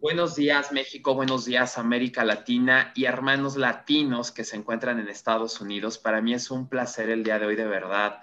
Buenos días México, buenos días América Latina y hermanos latinos que se encuentran en Estados Unidos. Para mí es un placer el día de hoy de verdad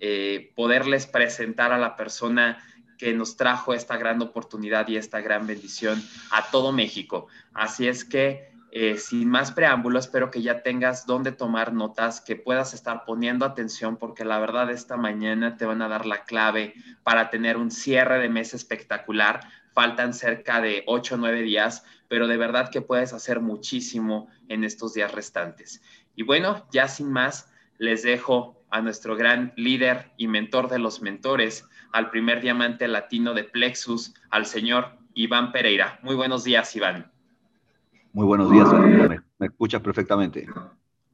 eh, poderles presentar a la persona que nos trajo esta gran oportunidad y esta gran bendición a todo México. Así es que, eh, sin más preámbulos, espero que ya tengas donde tomar notas, que puedas estar poniendo atención, porque la verdad esta mañana te van a dar la clave para tener un cierre de mes espectacular. Faltan cerca de 8 o 9 días, pero de verdad que puedes hacer muchísimo en estos días restantes. Y bueno, ya sin más, les dejo a nuestro gran líder y mentor de los mentores, al primer diamante latino de Plexus, al señor Iván Pereira. Muy buenos días, Iván. Muy buenos días, ¿Me, me escuchas perfectamente?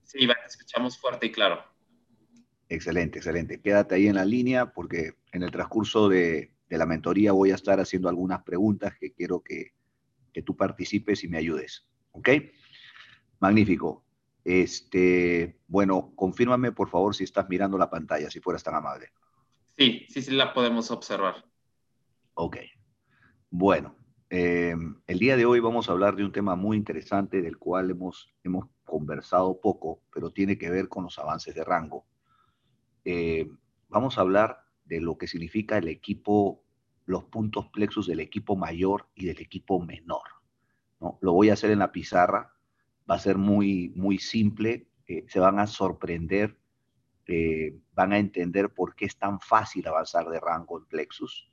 Sí, Iván, te escuchamos fuerte y claro. Excelente, excelente. Quédate ahí en la línea porque en el transcurso de, la mentoría voy a estar haciendo algunas preguntas que quiero que, que tú participes y me ayudes. ¿Ok? Magnífico. Este, bueno, confírmame por favor si estás mirando la pantalla, si fueras tan amable. Sí, sí, sí la podemos observar. Ok. Bueno, eh, el día de hoy vamos a hablar de un tema muy interesante del cual hemos, hemos conversado poco, pero tiene que ver con los avances de rango. Eh, vamos a hablar de lo que significa el equipo, los puntos plexus del equipo mayor y del equipo menor. ¿no? Lo voy a hacer en la pizarra va a ser muy, muy simple, eh, se van a sorprender, van a entender por qué es tan fácil avanzar de rango en Plexus,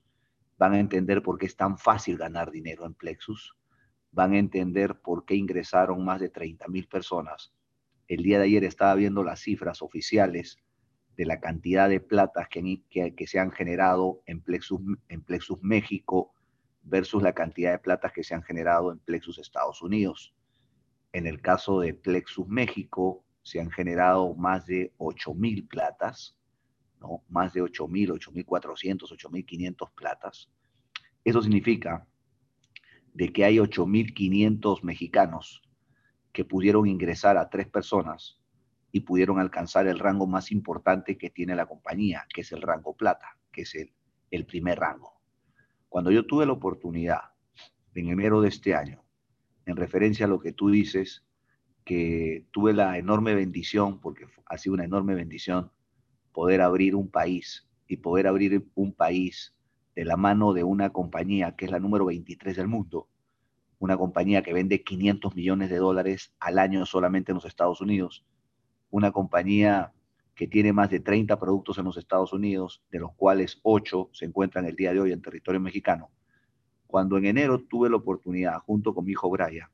van a entender por qué es tan fácil ganar dinero en Plexus, van a entender por qué ingresaron más de 30 mil personas. El día de ayer estaba viendo las cifras oficiales de la cantidad de platas que, que, se han generado en Plexus, en Plexus México versus la cantidad de platas que se han generado en Plexus Estados Unidos. En el caso de Plexus México, se han generado más de 8.000 platas, ¿no? Más de 8.000, 8.400, 8.500 platas. Eso significa de que hay 8.500 mexicanos que pudieron ingresar a tres personas y pudieron alcanzar el rango más importante que tiene la compañía, que es el rango plata, que es el, el primer rango. Cuando yo tuve la oportunidad en enero de este año en referencia a lo que tú dices, que tuve la enorme bendición, porque ha sido una enorme bendición, poder abrir un país y poder abrir un país de la mano de una compañía que es la número 23 del mundo, una compañía que vende 500 millones de dólares al año solamente en los Estados Unidos, una compañía que tiene más de 30 productos en los Estados Unidos, de los cuales 8 se encuentran el día de hoy en territorio mexicano, cuando en enero tuve la oportunidad, junto con mi hijo Brian,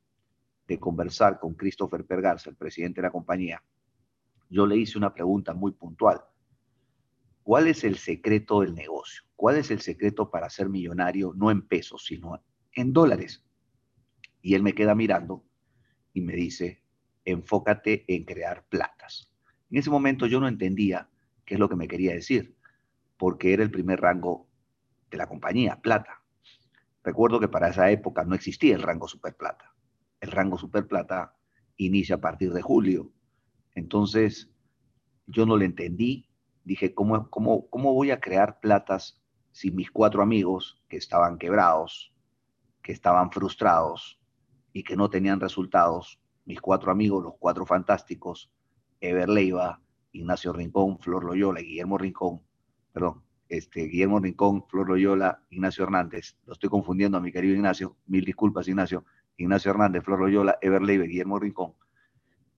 de conversar con Christopher Pergarza, el presidente de la compañía, yo le hice una pregunta muy puntual. ¿Cuál es el secreto del negocio? ¿Cuál es el secreto para ser millonario, no en pesos, sino en dólares? Y él me queda mirando y me dice, enfócate en crear platas. En ese momento yo no entendía qué es lo que me quería decir, porque era el primer rango de la compañía, plata. Recuerdo que para esa época no existía el rango superplata. El rango superplata inicia a partir de julio. Entonces, yo no le entendí. Dije, ¿cómo, cómo, cómo voy a crear platas si mis cuatro amigos que estaban quebrados, que estaban frustrados y que no tenían resultados, mis cuatro amigos, los cuatro fantásticos, Ever Leiva, Ignacio Rincón, Flor Loyola Guillermo Rincón, perdón, este, Guillermo Rincón, Flor Loyola, Ignacio Hernández. Lo estoy confundiendo a mi querido Ignacio. Mil disculpas, Ignacio. Ignacio Hernández, Flor Loyola, Everleve, Guillermo Rincón.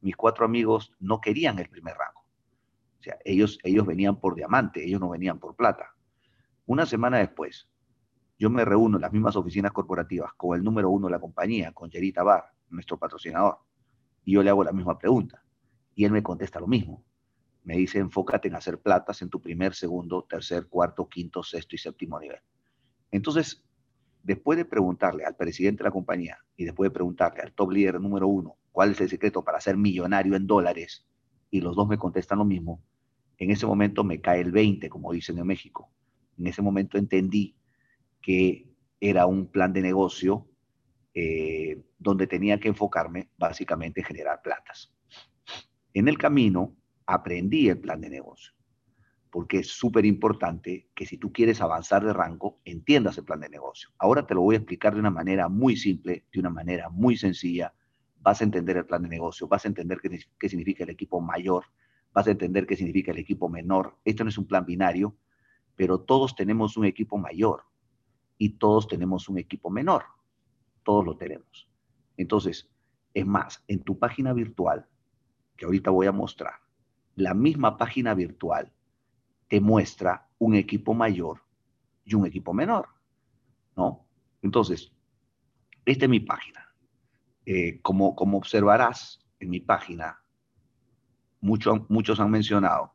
Mis cuatro amigos no querían el primer rango. Ellos, ellos venían por diamante, ellos no venían por plata. Una semana después, yo me reúno en las mismas oficinas corporativas con el número uno de la compañía, con Jerita Bar, nuestro patrocinador, y yo le hago la misma pregunta. Y él me contesta lo mismo me dice enfócate en hacer platas en tu primer, segundo, tercer, cuarto, quinto, sexto y séptimo nivel. Entonces, después de preguntarle al presidente de la compañía y después de preguntarle al top líder número uno cuál es el secreto para ser millonario en dólares, y los dos me contestan lo mismo, en ese momento me cae el 20, como dicen en México. En ese momento entendí que era un plan de negocio eh, donde tenía que enfocarme básicamente en generar platas. En el camino, aprendí el plan de negocio. porque es súper importante que si tú quieres avanzar de rango, entiendas el plan de negocio. Ahora te lo voy a explicar de una manera muy simple, de una manera muy sencilla. Vas a entender el plan de negocio, vas a entender qué, qué significa el equipo mayor, vas a entender qué significa el equipo menor. Esto no es un plan binario, pero todos tenemos un equipo mayor y todos tenemos un equipo menor. Todos lo tenemos. Entonces, es más, en tu página virtual, que ahorita voy a mostrar, la misma página virtual te muestra un equipo mayor y un equipo menor, ¿no? Entonces, esta es mi página. Eh, como, como observarás en mi página, muchos han mencionado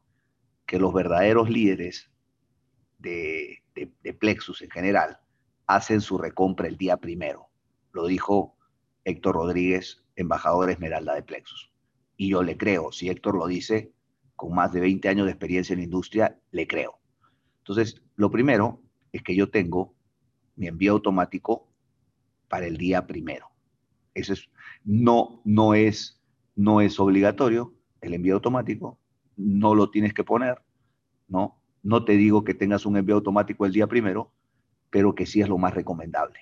que los verdaderos líderes de, de, Plexus en general hacen su recompra el día primero. Lo dijo Héctor Rodríguez, embajador Esmeralda de Plexus. Y yo le creo, si Héctor lo dice, con más de 20 años de experiencia en la industria, le creo. Entonces, lo primero es que yo tengo mi envío automático para el día primero. Eso es, no, no es, no es obligatorio el envío automático, no lo tienes que poner, ¿no? No te digo que tengas un envío automático el día primero, pero que sí es lo más recomendable,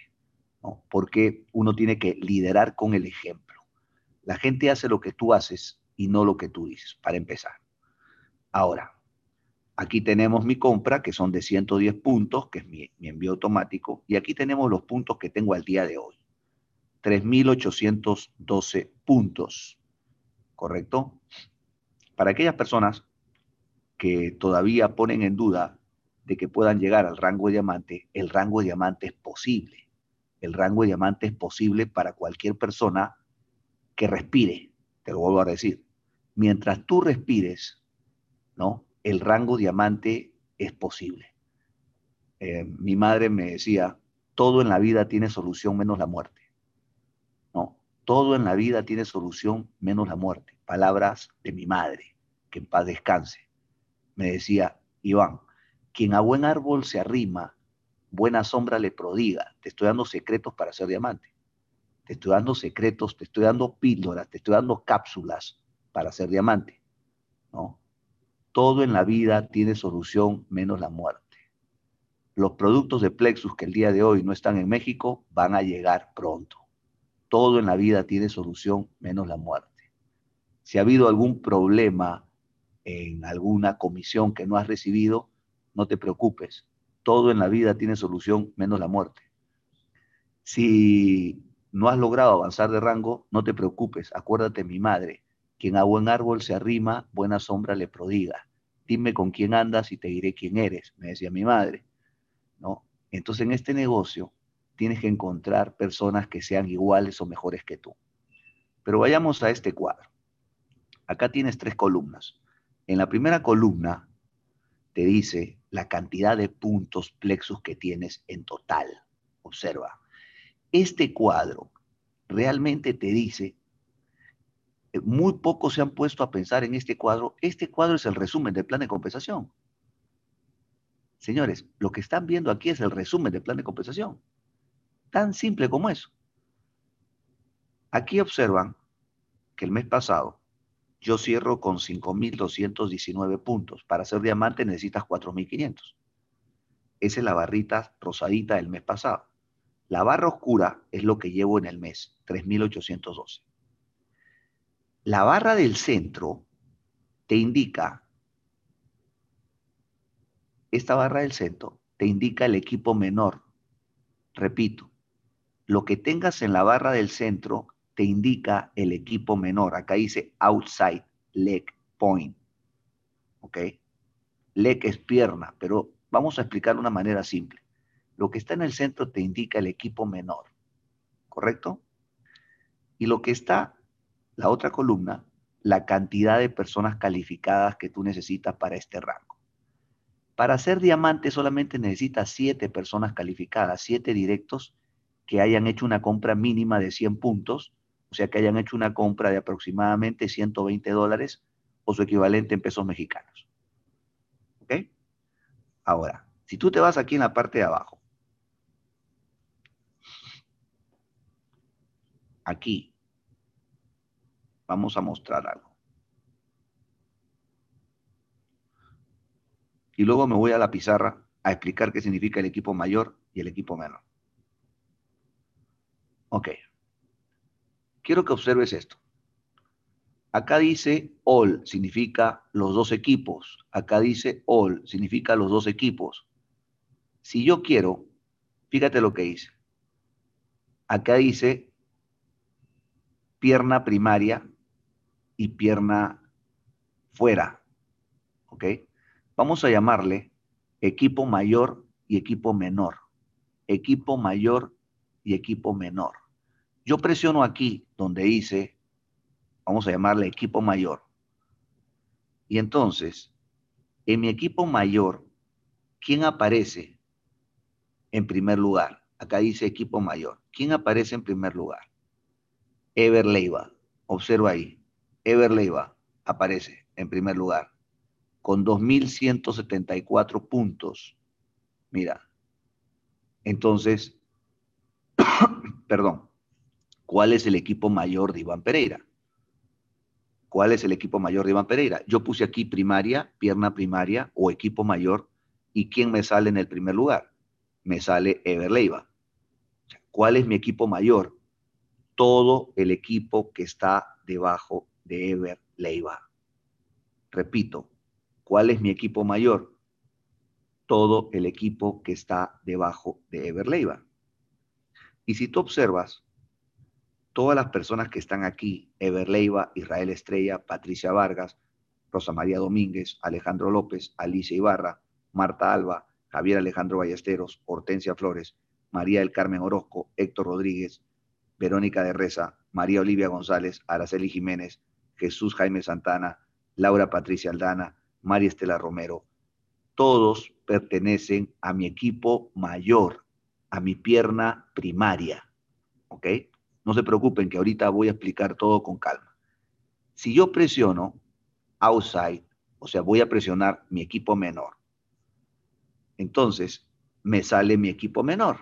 ¿no? Porque uno tiene que liderar con el ejemplo. La gente hace lo que tú haces y no lo que tú dices, para empezar. Ahora, aquí tenemos mi compra, que son de 110 puntos, que es mi, envío automático, y aquí tenemos los puntos que tengo al día de hoy. 3.812 puntos, ¿correcto? Para aquellas personas que todavía ponen en duda de que puedan llegar al rango de diamante, el rango de diamante es posible. El rango de diamante es posible para cualquier persona que respire, te lo vuelvo a decir. Mientras tú respires, ¿no? El rango diamante es posible. Eh, mi madre me decía, todo en la vida tiene solución menos la muerte. ¿no? Todo en la vida tiene solución menos la muerte. Palabras de mi madre, que en paz descanse. Me decía, Iván, quien a buen árbol se arrima, buena sombra le prodiga. Te estoy dando secretos para ser diamante. Te estoy dando secretos, te estoy dando píldoras, te estoy dando cápsulas para ser diamante. ¿no? Todo en la vida tiene solución menos la muerte. Los productos de Plexus que el día de hoy no están en México van a llegar pronto. Todo en la vida tiene solución menos la muerte. Si ha habido algún problema en alguna comisión que no has recibido, no te preocupes. Todo en la vida tiene solución menos la muerte. Si no has logrado avanzar de rango, no te preocupes. Acuérdate, mi madre, quien a buen árbol se arrima, buena sombra le prodiga. Dime con quién andas y te diré quién eres, me decía mi madre. ¿no? Entonces en este negocio tienes que encontrar personas que sean iguales o mejores que tú. Pero vayamos a este cuadro. Acá tienes tres columnas. En la primera columna te dice la cantidad de puntos plexus que tienes en total. Observa. Este cuadro realmente te dice eh, muy pocos se han puesto a pensar en este cuadro. Este cuadro es el resumen del plan de compensación. Señores, lo que están viendo aquí es el resumen del plan de compensación. Tan simple como eso. Aquí observan que el mes pasado yo cierro con 5.219 puntos. Para ser diamante necesitas 4.500. Esa es la barrita rosadita del mes pasado. La barra oscura es lo que llevo en el mes, 3.812. La barra del centro te indica, esta barra del centro te indica el equipo menor. Repito, lo que tengas en la barra del centro te indica el equipo menor. Acá dice outside leg point. ¿Ok? Leg es pierna, pero vamos a explicar de una manera simple. Lo que está en el centro te indica el equipo menor. ¿Correcto? Y lo que está la otra columna, la cantidad de personas calificadas que tú necesitas para este rango. Para ser diamante solamente necesitas siete personas calificadas, siete directos que hayan hecho una compra mínima de 100 puntos, o sea, que hayan hecho una compra de aproximadamente 120 dólares o su equivalente en pesos mexicanos. ¿Ok? Ahora, si tú te vas aquí en la parte de abajo, aquí vamos a mostrar algo. y luego me voy a la pizarra a explicar qué significa el equipo mayor y el equipo menor. Ok. Quiero que observes esto. Acá dice all, significa los dos equipos. Acá dice all, significa los dos equipos. Si yo quiero, fíjate lo que dice. Acá dice pierna primaria y pierna fuera. ¿Ok? Vamos a llamarle equipo mayor y equipo menor. Equipo mayor y equipo menor. Yo presiono aquí donde dice, vamos a llamarle equipo mayor. Y entonces, en mi equipo mayor, ¿quién aparece en primer lugar? Acá dice equipo mayor. ¿Quién aparece en primer lugar? Ever Leiva. Observa ahí. Ever Leiva aparece en primer lugar con 2.174 puntos. Mira. Entonces, perdón, ¿cuál es el equipo mayor de Iván Pereira? ¿Cuál es el equipo mayor de Iván Pereira? Yo puse aquí primaria, pierna primaria o equipo mayor. ¿Y quién me sale en el primer lugar? Me sale Ever Leiva. ¿Cuál es mi equipo mayor? Todo el equipo que está debajo de Ever Leiva. Repito, ¿cuál es mi equipo mayor? Todo el equipo que está debajo de Ever Leiva. Y si tú observas, todas las personas que están aquí, Ever Leiva, Israel Estrella, Patricia Vargas, Rosa María Domínguez, Alejandro López, Alicia Ibarra, Marta Alba, Javier Alejandro Ballesteros, Hortensia Flores, María del Carmen Orozco, Héctor Rodríguez, Verónica de Reza, María Olivia González, Araceli Jiménez, Jesús Jaime Santana, Laura Patricia Aldana, María Estela Romero. Todos pertenecen a mi equipo mayor, a mi pierna primaria. ¿Ok? No se preocupen que ahorita voy a explicar todo con calma. Si yo presiono outside, o sea, voy a presionar mi equipo menor, entonces me sale mi equipo menor.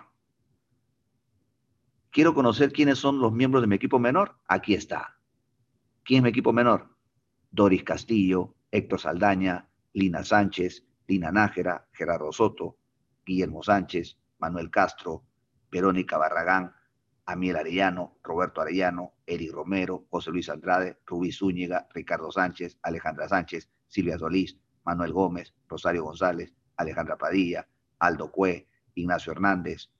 Quiero conocer quiénes son los miembros de mi equipo menor. Aquí está. ¿Quién es mi equipo menor? Doris Castillo, Héctor Saldaña, Lina Sánchez, Lina Nájera, Gerardo Soto, Guillermo Sánchez, Manuel Castro, Verónica Barragán, Amiel Arellano, Roberto Arellano, Eric Romero, José Luis Andrade, Rubí Zúñiga, Ricardo Sánchez, Alejandra Sánchez, Silvia Solís, Manuel Gómez, Rosario González, Alejandra Padilla, Aldo Cue, Ignacio Hernández,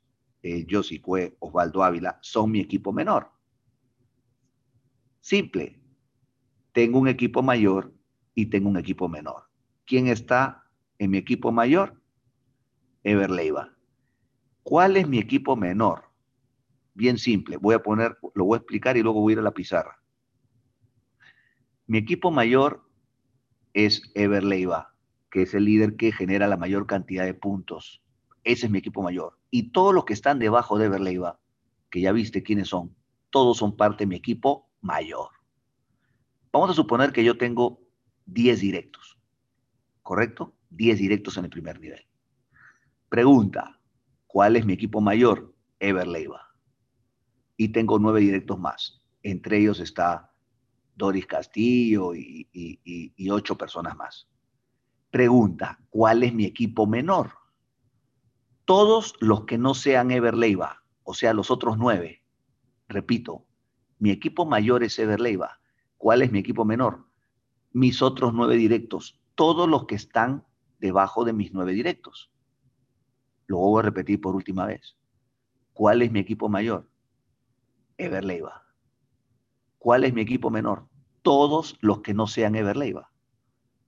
eh, Josi Cue, Osvaldo Ávila, son mi equipo menor. Simple. Tengo un equipo mayor y tengo un equipo menor. ¿Quién está en mi equipo mayor? Ever Leiva. ¿Cuál es mi equipo menor? Bien simple. Voy a poner, lo voy a explicar y luego voy a ir a la pizarra. Mi equipo mayor es Ever Leiva, que es el líder que genera la mayor cantidad de puntos. Ese es mi equipo mayor. Y todos los que están debajo de Ever Leiva, que ya viste quiénes son, todos son parte de mi equipo mayor. Vamos a suponer que yo tengo 10 directos, ¿correcto? 10 directos en el primer nivel. Pregunta, ¿cuál es mi equipo mayor? Ever Leiva y tengo nueve directos más. Entre ellos está Doris Castillo y, ocho personas más. Pregunta, ¿cuál es mi equipo menor? Todos los que no sean Everleiva, o sea, los otros nueve. Repito, mi equipo mayor es Everleiva. ¿Cuál es mi equipo menor? Mis otros nueve directos. Todos los que están debajo de mis nueve directos. Lo voy a repetir por última vez. ¿Cuál es mi equipo mayor? Everleiva. ¿Cuál es mi equipo menor? Todos los que no sean Everleiva.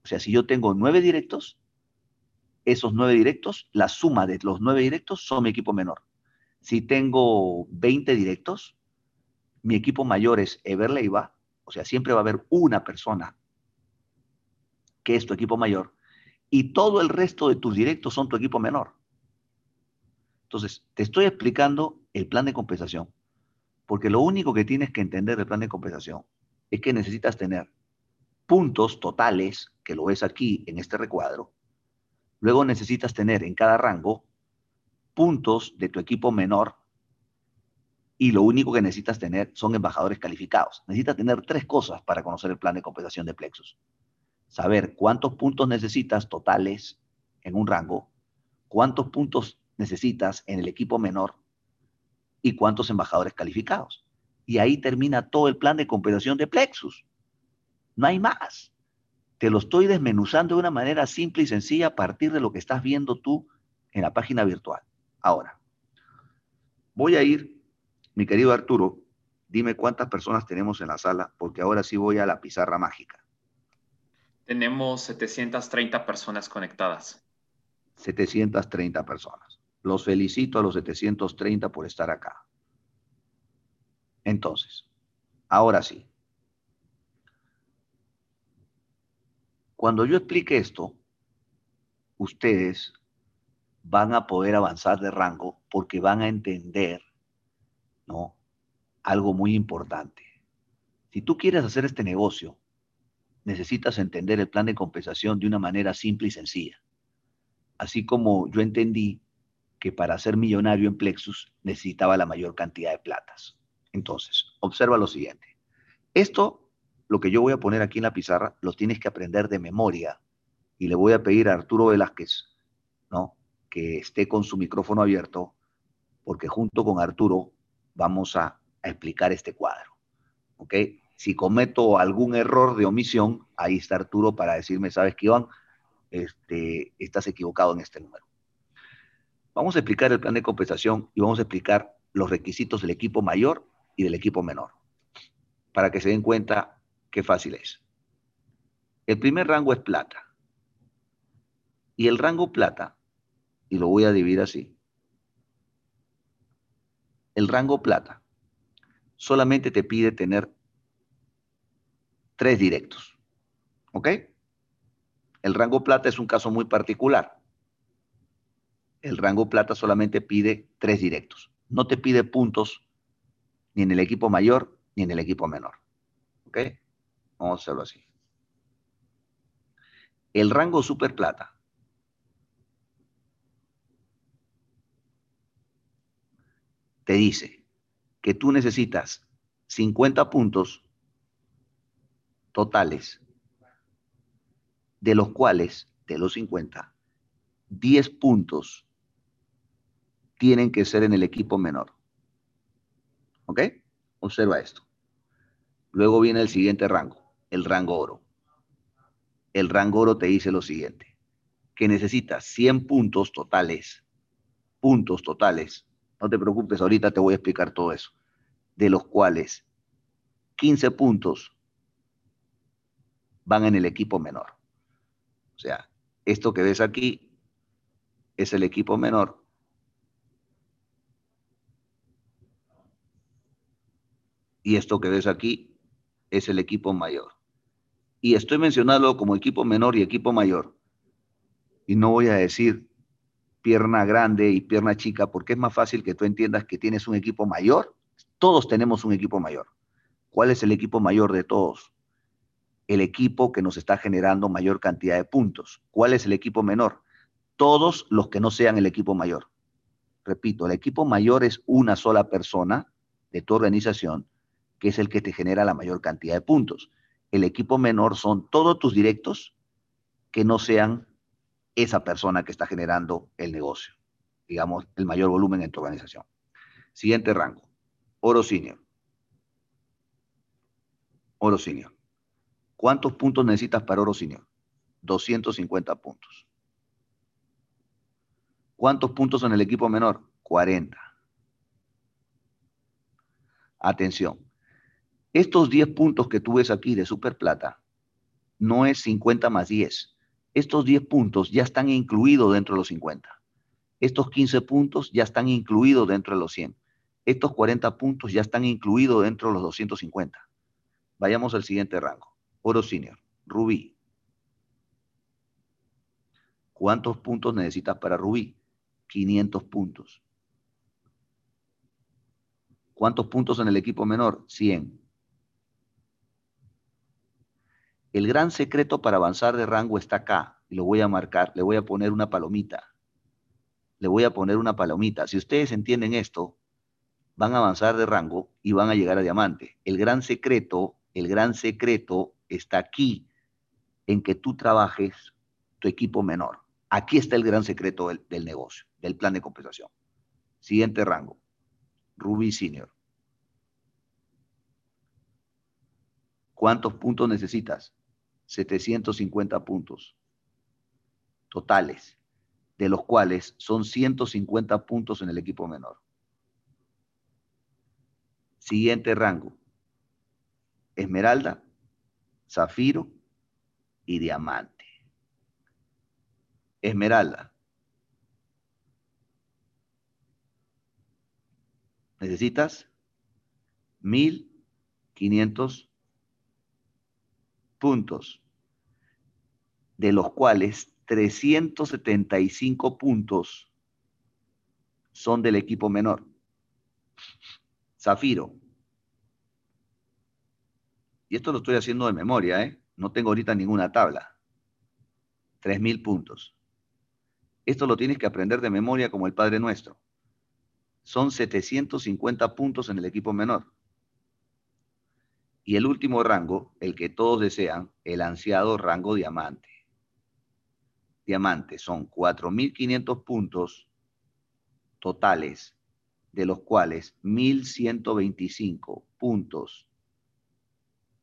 O sea, si yo tengo nueve directos, esos nueve directos, la suma de los nueve directos son mi equipo menor. Si tengo 20 directos, mi equipo mayor es Everleiva, o sea, siempre va a haber una persona que es tu equipo mayor, y todo el resto de tus directos son tu equipo menor. Entonces, te estoy explicando el plan de compensación porque lo único que tienes que entender del plan de compensación es que necesitas tener puntos totales, que lo ves aquí en este recuadro. Luego necesitas tener en cada rango puntos de tu equipo menor y lo único que necesitas tener son embajadores calificados. Necesitas tener tres cosas para conocer el plan de compensación de Plexus. Saber cuántos puntos necesitas totales en un rango, cuántos puntos necesitas en el equipo menor y cuántos embajadores calificados. Y ahí termina todo el plan de compensación de Plexus. No hay más. Te lo estoy desmenuzando de una manera simple y sencilla a partir de lo que estás viendo tú en la página virtual. Ahora, voy a ir, mi querido Arturo, dime cuántas personas tenemos en la sala, porque ahora sí voy a la pizarra mágica. Tenemos 730 personas conectadas. 730 personas. Los felicito a los 730 por estar acá. Entonces, ahora sí. Cuando yo explique esto, ustedes van a poder avanzar de rango porque van a entender, ¿no? Algo muy importante. Si tú quieres hacer este negocio, necesitas entender el plan de compensación de una manera simple y sencilla. Así como yo entendí que para ser millonario en Plexus necesitaba la mayor cantidad de platas. Entonces, observa lo siguiente. Esto, lo que yo voy a poner aquí en la pizarra, lo tienes que aprender de memoria. Y le voy a pedir a Arturo Velázquez, ¿no? Que esté con su micrófono abierto, porque junto con Arturo vamos a, explicar este cuadro. ¿Ok? Si cometo algún error de omisión, ahí está Arturo para decirme, ¿sabes qué, Iván? Este, estás equivocado en este número. Vamos a explicar el plan de compensación y vamos a explicar los requisitos del equipo mayor y del equipo menor, para que se den cuenta qué fácil es. El primer rango es plata. Y el rango plata, y lo voy a dividir así, el rango plata solamente te pide tener tres directos. ¿Ok? El rango plata es un caso muy particular el rango plata solamente pide tres directos. No te pide puntos ni en el equipo mayor ni en el equipo menor. ¿Ok? Vamos a hacerlo así. El rango super plata te dice que tú necesitas 50 puntos totales, de los cuales, de los 50, 10 puntos tienen que ser en el equipo menor. ¿Ok? Observa esto. Luego viene el siguiente rango, el rango oro. El rango oro te dice lo siguiente, que necesitas 100 puntos totales, puntos totales. No te preocupes, ahorita te voy a explicar todo eso. De los cuales 15 puntos van en el equipo menor. O sea, esto que ves aquí es el equipo menor Y esto que ves aquí es el equipo mayor. Y estoy mencionando como equipo menor y equipo mayor. Y no voy a decir pierna grande y pierna chica, porque es más fácil que tú entiendas que tienes un equipo mayor. Todos tenemos un equipo mayor. ¿Cuál es el equipo mayor de todos? El equipo que nos está generando mayor cantidad de puntos. ¿Cuál es el equipo menor? Todos los que no sean el equipo mayor. Repito, el equipo mayor es una sola persona de tu organización que es el que te genera la mayor cantidad de puntos. El equipo menor son todos tus directos que no sean esa persona que está generando el negocio, digamos, el mayor volumen en tu organización. Siguiente rango, oro senior. Oro senior. ¿Cuántos puntos necesitas para oro senior? 250 puntos. ¿Cuántos puntos en el equipo menor? 40. Atención, estos 10 puntos que tú ves aquí de Superplata no es 50 más 10. Estos 10 puntos ya están incluidos dentro de los 50. Estos 15 puntos ya están incluidos dentro de los 100. Estos 40 puntos ya están incluidos dentro de los 250. Vayamos al siguiente rango. Oro Senior, Rubí. ¿Cuántos puntos necesitas para Rubí? 500 puntos. ¿Cuántos puntos en el equipo menor? 100. El gran secreto para avanzar de rango está acá. Y lo voy a marcar, le voy a poner una palomita. Le voy a poner una palomita. Si ustedes entienden esto, van a avanzar de rango y van a llegar a diamante. El gran secreto, el gran secreto está aquí, en que tú trabajes tu equipo menor. Aquí está el gran secreto del, del negocio, del plan de compensación. Siguiente rango, Ruby Senior. ¿Cuántos puntos necesitas? 750 puntos totales, de los cuales son 150 puntos en el equipo menor. Siguiente rango. Esmeralda, zafiro y diamante. Esmeralda. Necesitas 1500 puntos, de los cuales 375 puntos son del equipo menor. Zafiro. Y esto lo estoy haciendo de memoria, ¿eh? No tengo ahorita ninguna tabla. 3.000 puntos. Esto lo tienes que aprender de memoria como el Padre Nuestro. Son 750 puntos en el equipo menor. Y el último rango, el que todos desean, el ansiado rango diamante. Diamante son 4.500 puntos totales, de los cuales 1.125 puntos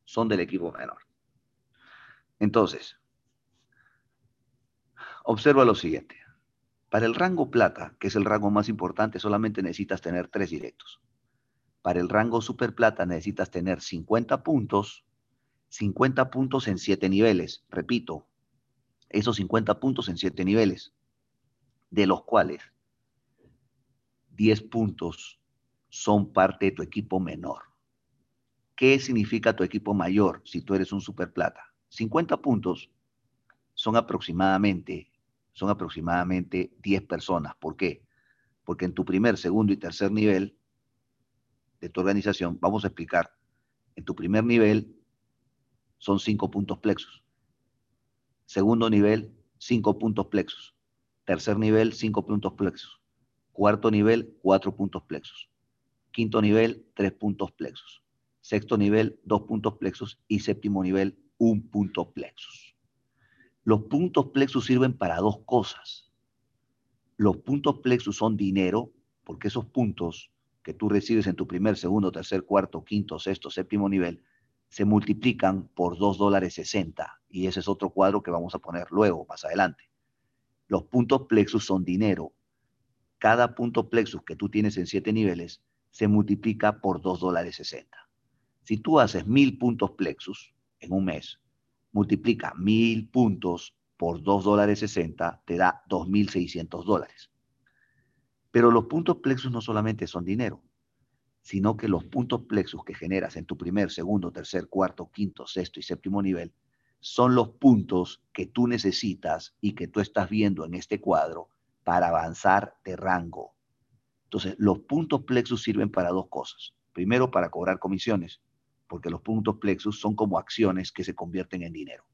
son del equipo menor. Entonces, observa lo siguiente. Para el rango plata, que es el rango más importante, solamente necesitas tener tres directos. Para el rango super plata necesitas tener 50 puntos, 50 puntos en 7 niveles. Repito, esos 50 puntos en 7 niveles, de los cuales 10 puntos son parte de tu equipo menor. ¿Qué significa tu equipo mayor si tú eres un super plata? 50 puntos son aproximadamente, son aproximadamente 10 personas. ¿Por qué? Porque en tu primer, segundo y tercer nivel de tu organización, vamos a explicar, en tu primer nivel son cinco puntos plexos. Segundo nivel, cinco puntos plexos. Tercer nivel, cinco puntos plexos. Cuarto nivel, cuatro puntos plexos. Quinto nivel, tres puntos plexos. Sexto nivel, dos puntos plexos. Y séptimo nivel, un punto plexos. Los puntos plexos sirven para dos cosas. Los puntos plexos son dinero, porque esos puntos que tú recibes en tu primer, segundo, tercer, cuarto, quinto, sexto, séptimo nivel, se multiplican por 2 dólares 60. Y ese es otro cuadro que vamos a poner luego, más adelante. Los puntos plexus son dinero. Cada punto plexus que tú tienes en 7 niveles se multiplica por 2 dólares 60. Si tú haces 1000 puntos plexus en un mes, multiplica 1000 puntos por 2 dólares 60, te da 2.600 dólares. Pero los puntos plexus no solamente son dinero, sino que los puntos plexus que generas en tu primer, segundo, tercer, cuarto, quinto, sexto y séptimo nivel son los puntos que tú necesitas y que tú estás viendo en este cuadro para avanzar de rango. Entonces, los puntos plexus sirven para dos cosas. Primero, para cobrar comisiones, porque los puntos plexus son como acciones que se convierten en dinero,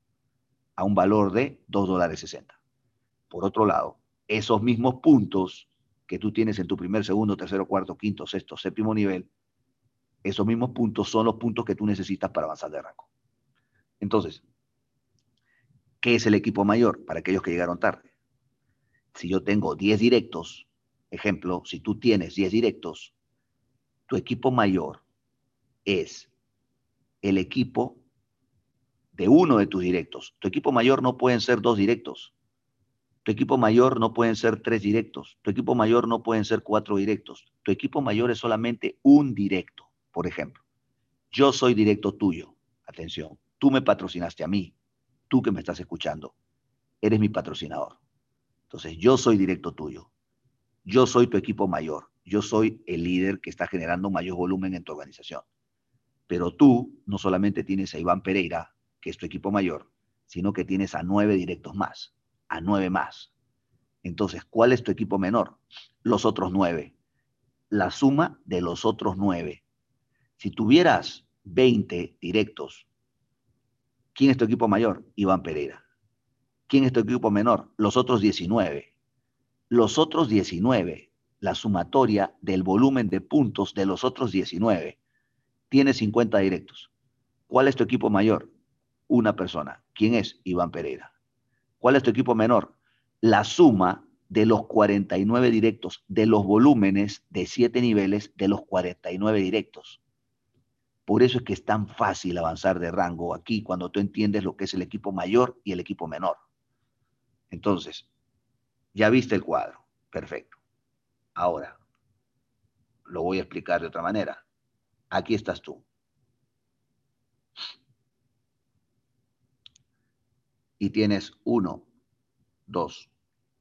a un valor de 2 dólares 60. Por otro lado, esos mismos puntos que tú tienes en tu primer, segundo, tercero, cuarto, quinto, sexto, séptimo nivel, esos mismos puntos son los puntos que tú necesitas para avanzar de rango. Entonces, ¿qué es el equipo mayor para aquellos que llegaron tarde? Si yo tengo 10 directos, ejemplo, si tú tienes 10 directos, tu equipo mayor es el equipo de uno de tus directos. Tu equipo mayor no pueden ser dos directos. Tu equipo mayor no pueden ser tres directos. Tu equipo mayor no pueden ser cuatro directos. Tu equipo mayor es solamente un directo. Por ejemplo, yo soy directo tuyo. Atención, tú me patrocinaste a mí. Tú que me estás escuchando. Eres mi patrocinador. Entonces, yo soy directo tuyo. Yo soy tu equipo mayor. Yo soy el líder que está generando mayor volumen en tu organización. Pero tú no solamente tienes a Iván Pereira, que es tu equipo mayor, sino que tienes a nueve directos más a nueve más. Entonces, ¿cuál es tu equipo menor? Los otros nueve. La suma de los otros nueve. Si tuvieras 20 directos, ¿quién es tu equipo mayor? Iván Pereira. ¿Quién es tu equipo menor? Los otros 19. Los otros 19, la sumatoria del volumen de puntos de los otros 19, tiene 50 directos. ¿Cuál es tu equipo mayor? Una persona. ¿Quién es? Iván Pereira. ¿Cuál es tu equipo menor? la suma de los 49 directos, de los volúmenes de 7 niveles de los 49 directos. Por eso es que es tan fácil avanzar de rango aquí cuando tú entiendes lo que es el equipo mayor y el equipo menor. Entonces, ya viste el cuadro. Perfecto. Ahora, lo voy a explicar de otra manera. Aquí estás tú. Y tienes 1, 2,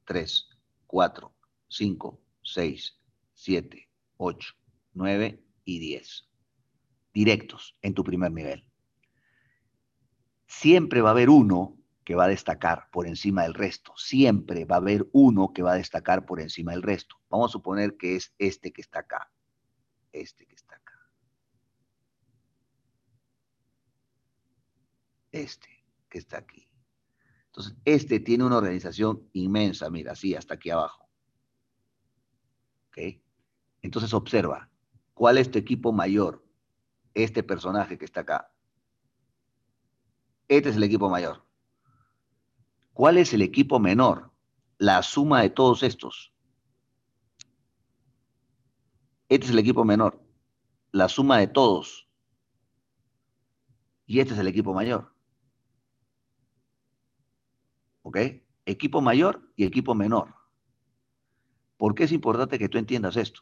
3, 4, 5, 6, 7, 8, 9 y 10. Directos en tu primer nivel. Siempre va a haber uno que va a destacar por encima del resto. Siempre va a haber uno que va a destacar por encima del resto. Vamos a suponer que es este que está acá. Este que está acá. Este que está aquí. Entonces, este tiene una organización inmensa, mira, así, hasta aquí abajo. ¿Ok? Entonces, observa, ¿cuál es tu equipo mayor? Este personaje que está acá. Este es el equipo mayor. ¿Cuál es el equipo menor? La suma de todos estos. Este es el equipo menor. La suma de todos. Y este es el equipo mayor. ¿Ok? Equipo mayor y equipo menor. ¿Por qué es importante que tú entiendas esto?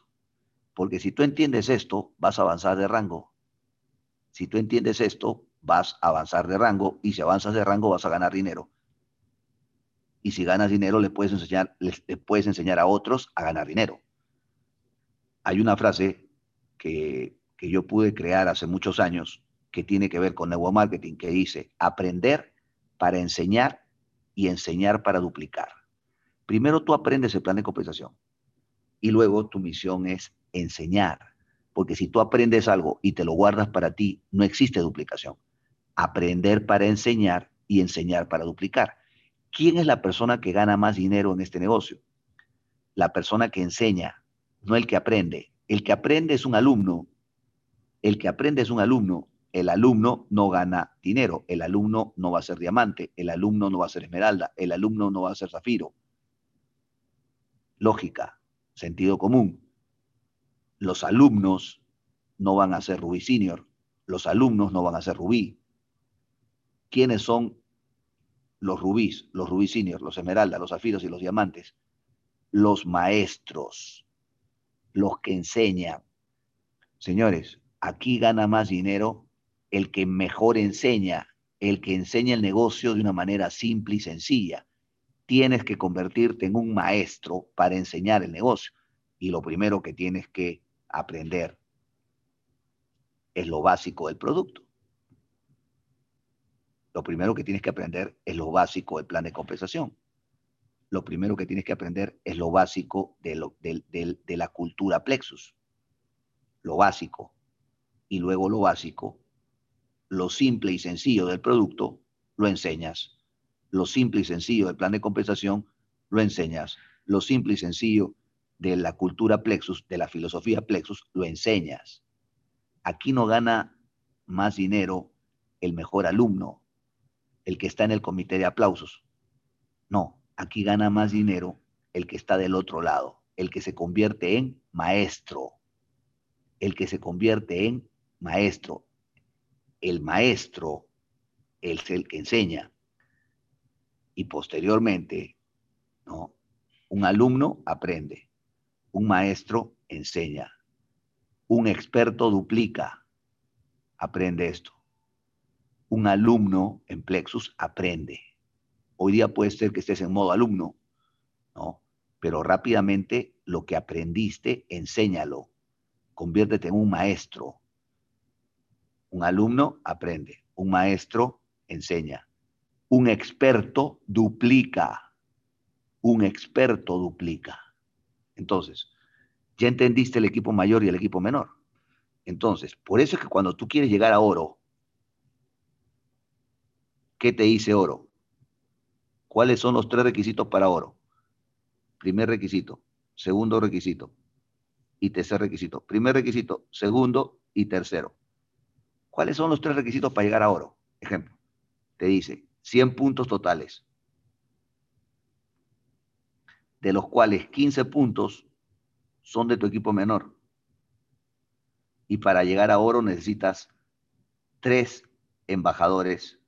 Porque si tú entiendes esto, vas a avanzar de rango. Si tú entiendes esto, vas a avanzar de rango y si avanzas de rango vas a ganar dinero. Y si ganas dinero, le puedes enseñar, puedes enseñar a otros a ganar dinero. Hay una frase que, que yo pude crear hace muchos años que tiene que ver con neuromarketing, que dice, aprender para enseñar y enseñar para duplicar. Primero tú aprendes el plan de compensación y luego tu misión es enseñar, porque si tú aprendes algo y te lo guardas para ti, no existe duplicación. Aprender para enseñar y enseñar para duplicar. ¿Quién es la persona que gana más dinero en este negocio? La persona que enseña, no el que aprende. El que aprende es un alumno. El que aprende es un alumno el alumno no gana dinero, el alumno no va a ser diamante, el alumno no va a ser esmeralda, el alumno no va a ser zafiro. Lógica, sentido común. Los alumnos no van a ser rubí senior, los alumnos no van a ser rubí. ¿Quiénes son los rubíes, los rubí senior, los esmeraldas, los zafiros y los diamantes? Los maestros, los que enseñan. Señores, aquí gana más dinero el que mejor enseña, el que enseña el negocio de una manera simple y sencilla. Tienes que convertirte en un maestro para enseñar el negocio. Y lo primero que tienes que aprender es lo básico del producto. Lo primero que tienes que aprender es lo básico del plan de compensación. Lo primero que tienes que aprender es lo básico de, de la cultura plexus. Lo básico. Y luego lo básico lo simple y sencillo del producto, lo enseñas. Lo simple y sencillo del plan de compensación, lo enseñas. Lo simple y sencillo de la cultura plexus, de la filosofía plexus, lo enseñas. Aquí no gana más dinero el mejor alumno, el que está en el comité de aplausos. No, aquí gana más dinero el que está del otro lado, el que se convierte en maestro, el que se convierte en maestro, el maestro es el que enseña y posteriormente, ¿no? Un alumno aprende, un maestro enseña, un experto duplica, aprende esto. Un alumno en Plexus aprende. Hoy día puede ser que estés en modo alumno, ¿no? Pero rápidamente lo que aprendiste, enséñalo. Conviértete en un maestro un alumno aprende, un maestro enseña, un experto duplica, un experto duplica. Entonces, ya entendiste el equipo mayor y el equipo menor. Entonces, por eso es que cuando tú quieres llegar a oro, ¿qué te dice oro? ¿Cuáles son los tres requisitos para oro? Primer requisito, segundo requisito y tercer requisito. Primer requisito, segundo y tercero. ¿Cuáles son los tres requisitos para llegar a oro? Ejemplo, te dice 100 puntos totales. de los cuales 15 puntos son de tu equipo menor. Y para llegar a oro necesitas tres embajadores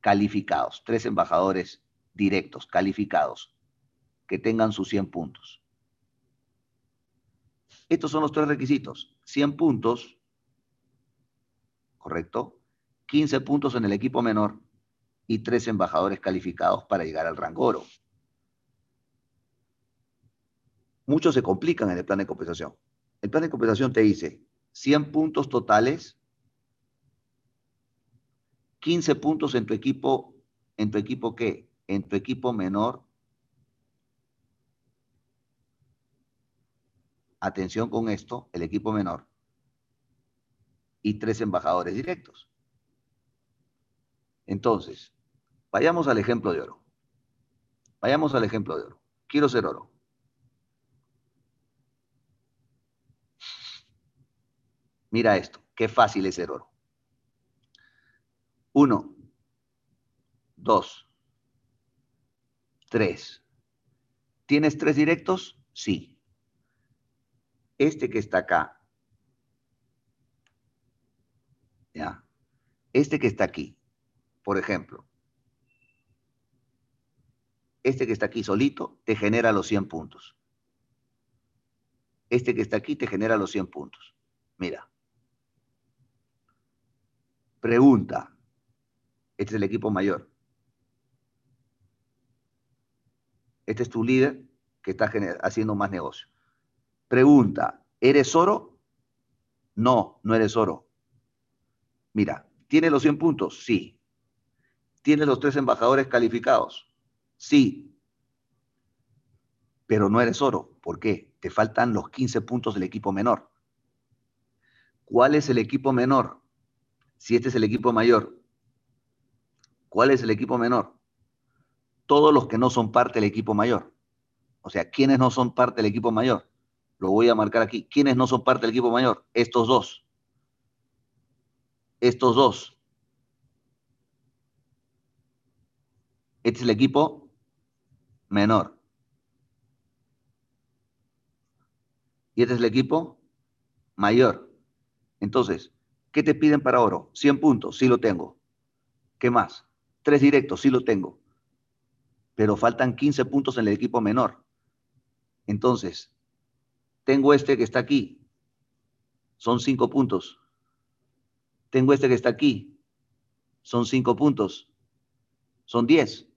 calificados, tres embajadores directos, calificados, que tengan sus 100 puntos. Estos son los tres requisitos. 100 puntos, ¿correcto? 15 puntos en el equipo menor y tres embajadores calificados para llegar al rango oro. Muchos se complican en el plan de compensación. El plan de compensación te dice 100 puntos totales, 15 puntos en tu equipo, ¿en tu equipo qué? En tu equipo menor. Atención con esto, el equipo menor. Y tres embajadores directos. Entonces, vayamos al ejemplo de oro. Vayamos al ejemplo de oro. Quiero ser oro. Mira esto, qué fácil es ser oro. Uno, dos, tres. ¿Tienes tres directos? Sí. Este que está acá. ¿Ya? Este que está aquí, por ejemplo. Este que está aquí solito te genera los 100 puntos. Este que está aquí te genera los 100 puntos. Mira. Pregunta. Este es el equipo mayor. Este es tu líder que está haciendo más negocio. Pregunta, ¿eres oro? No, no eres oro. Mira, ¿tiene los 100 puntos? Sí. ¿Tiene los tres embajadores calificados? Sí. Pero no eres oro. ¿Por qué? Te faltan los 15 puntos del equipo menor. ¿Cuál es el equipo menor? si este es el equipo mayor, ¿cuál es el equipo menor? Todos los que no son parte del equipo mayor. O sea, ¿quiénes no son parte del equipo mayor? Lo voy a marcar aquí. ¿Quiénes no son parte del equipo mayor? Estos dos. Estos dos. Este es el equipo menor. Y este es el equipo mayor. Entonces, ¿Qué te piden para oro? 100 puntos, sí lo tengo. ¿Qué más? Tres directos, sí lo tengo. Pero faltan 15 puntos en el equipo menor. Entonces, tengo este que está aquí. Son 5 puntos. Tengo este que está aquí. Son 5 puntos. Son 10.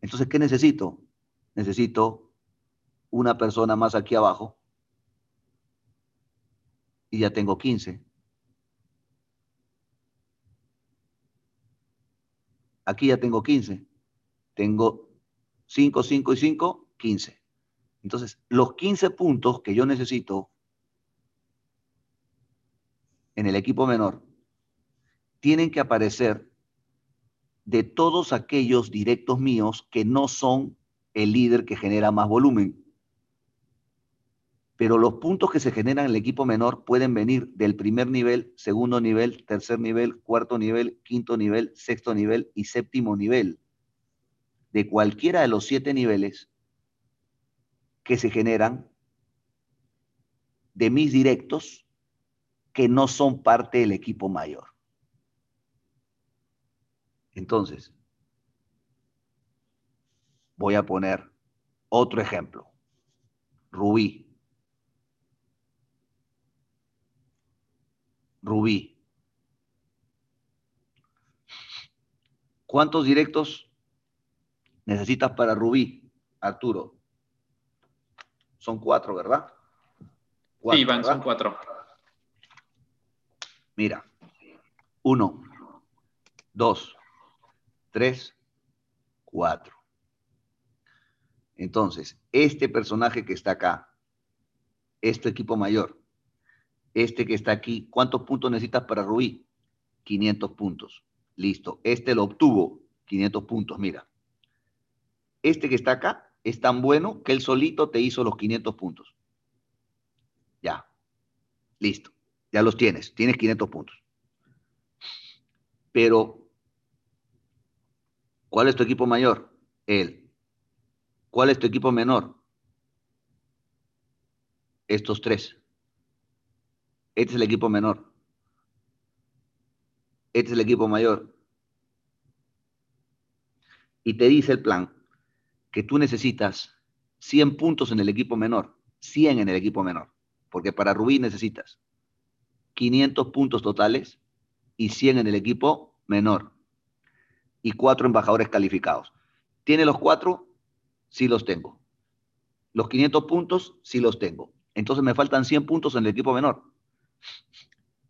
Entonces, ¿qué necesito? Necesito una persona más aquí abajo. Y ya tengo 15. Aquí ya tengo 15. Tengo 5, 5 y 5, 15. Entonces, los 15 puntos que yo necesito en el equipo menor tienen que aparecer de todos aquellos directos míos que no son el líder que genera más volumen pero los puntos que se generan en el equipo menor pueden venir del primer nivel, segundo nivel, tercer nivel, cuarto nivel, quinto nivel, sexto nivel y séptimo nivel. De cualquiera de los siete niveles que se generan de mis directos que no son parte del equipo mayor. Entonces, voy a poner otro ejemplo. Rubí. Rubí. ¿Cuántos directos necesitas para Rubí, Arturo? Son cuatro, ¿verdad? sí, Iván, son cuatro. Mira, uno, dos, tres, cuatro. Entonces, este personaje que está acá, este equipo mayor, este que está aquí, ¿cuántos puntos necesitas para Rubí? 500 puntos. Listo. Este lo obtuvo. 500 puntos, mira. Este que está acá es tan bueno que él solito te hizo los 500 puntos. Ya. Listo. Ya los tienes. Tienes 500 puntos. Pero, ¿cuál es tu equipo mayor? él. ¿Cuál es tu equipo menor? Estos tres. Este es el equipo menor. Este es el equipo mayor. Y te dice el plan que tú necesitas 100 puntos en el equipo menor, 100 en el equipo menor, porque para Rubí necesitas 500 puntos totales y 100 en el equipo menor y cuatro embajadores calificados. ¿Tiene los cuatro? Sí los tengo. Los 500 puntos, sí los tengo. Entonces me faltan 100 puntos en el equipo menor.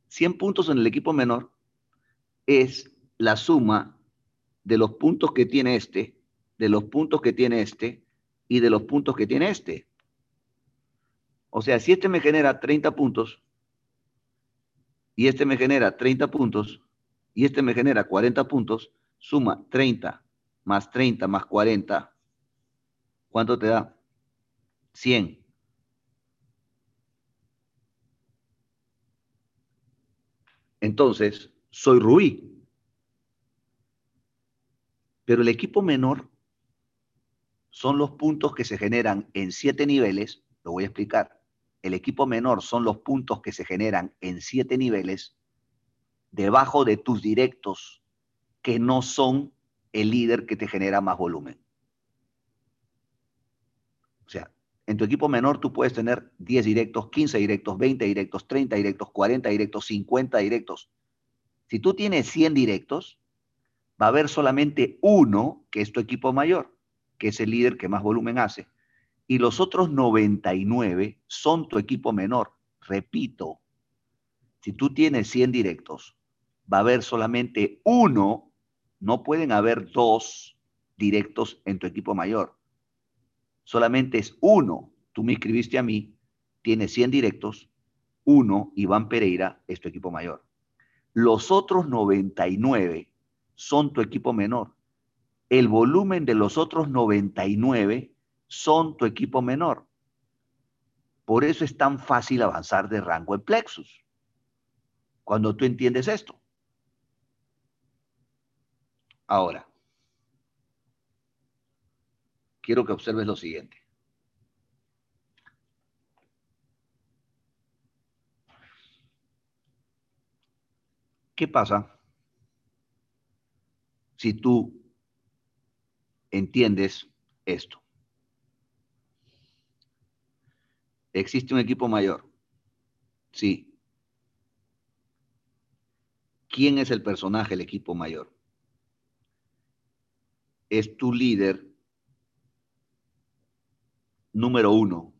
100 puntos en el equipo menor es la suma de los puntos que tiene este, de los puntos que tiene este y de los puntos que tiene este. O sea, si este me genera 30 puntos y este me genera 30 puntos y este me genera 40 puntos, suma 30 más 30 más 40, ¿cuánto te da? 100. Entonces, soy Rubí. Pero el equipo menor son los puntos que se generan en siete niveles, lo voy a explicar. El equipo menor son los puntos que se generan en siete niveles debajo de tus directos que no son el líder que te genera más volumen. O sea, en tu equipo menor tú puedes tener 10 directos, 15 directos, 20 directos, 30 directos, 40 directos, 50 directos. Si tú tienes 100 directos, va a haber solamente uno que es tu equipo mayor, que es el líder que más volumen hace. Y los otros 99 son tu equipo menor. Repito, si tú tienes 100 directos, va a haber solamente uno, no pueden haber dos directos en tu equipo mayor solamente es uno. Tú me escribiste a mí, tiene 100 directos, uno, Iván Pereira, es tu equipo mayor. Los otros 99 son tu equipo menor. El volumen de los otros 99 son tu equipo menor. Por eso es tan fácil avanzar de rango en Plexus. Cuando tú entiendes esto. Ahora, quiero que observes lo siguiente. ¿Qué pasa si tú entiendes esto? ¿Existe un equipo mayor? Sí. ¿Quién es el personaje del equipo mayor? Es tu líder número uno.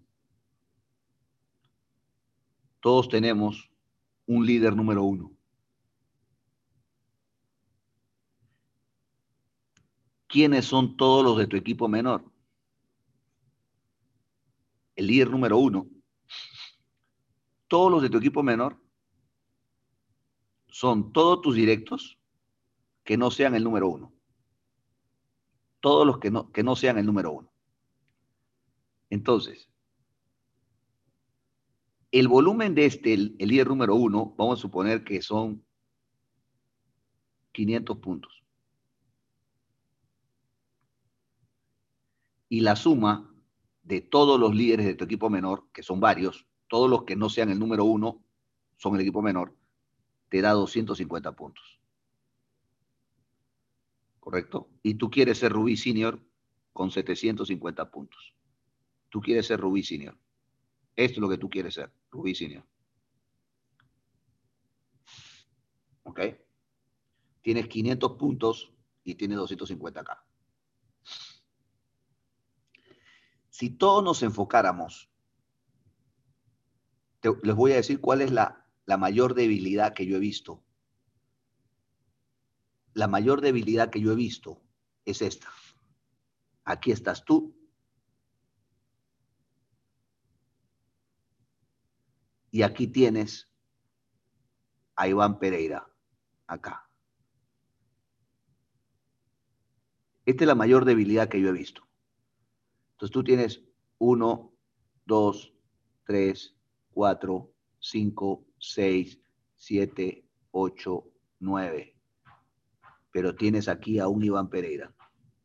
Todos tenemos un líder número uno. ¿Quiénes son todos los de tu equipo menor? El líder número uno. Todos los de tu equipo menor son todos tus directos que no sean el número uno. Todos los que no, que no sean el número uno. Entonces, el volumen de este, el, líder número uno, vamos a suponer que son 500 puntos. Y la suma de todos los líderes de tu equipo menor, que son varios, todos los que no sean el número uno, son el equipo menor, te da 250 puntos. ¿Correcto? Y tú quieres ser Rubí Senior con 750 puntos. Tú quieres ser Rubí Senior. Esto es lo que tú quieres ser, Rubí Senior. ¿Ok? Tienes 500 puntos y tienes 250 acá. Si todos nos enfocáramos, les voy a decir cuál es la, la mayor debilidad que yo he visto. La mayor debilidad que yo he visto es esta. Aquí estás tú Y aquí tienes a Iván Pereira, acá. Esta es la mayor debilidad que yo he visto. Entonces tú tienes 1, 2, 3, 4, 5, 6, 7, 8, 9. Pero tienes aquí a un Iván Pereira.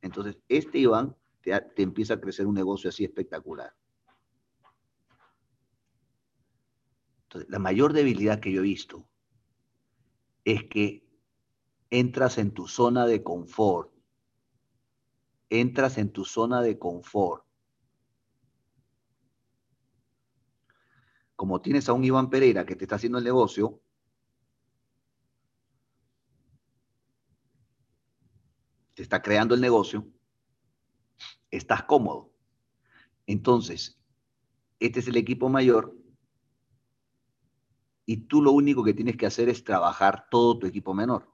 Entonces, este Iván te, te empieza a crecer un negocio así espectacular. Entonces, la mayor debilidad que yo he visto es que entras en tu zona de confort. Entras en tu zona de confort. Como tienes a un Iván Pereira que te está haciendo el negocio, te está creando el negocio, estás cómodo. Entonces, este es el equipo mayor y tú lo único que tienes que hacer es trabajar todo tu equipo menor.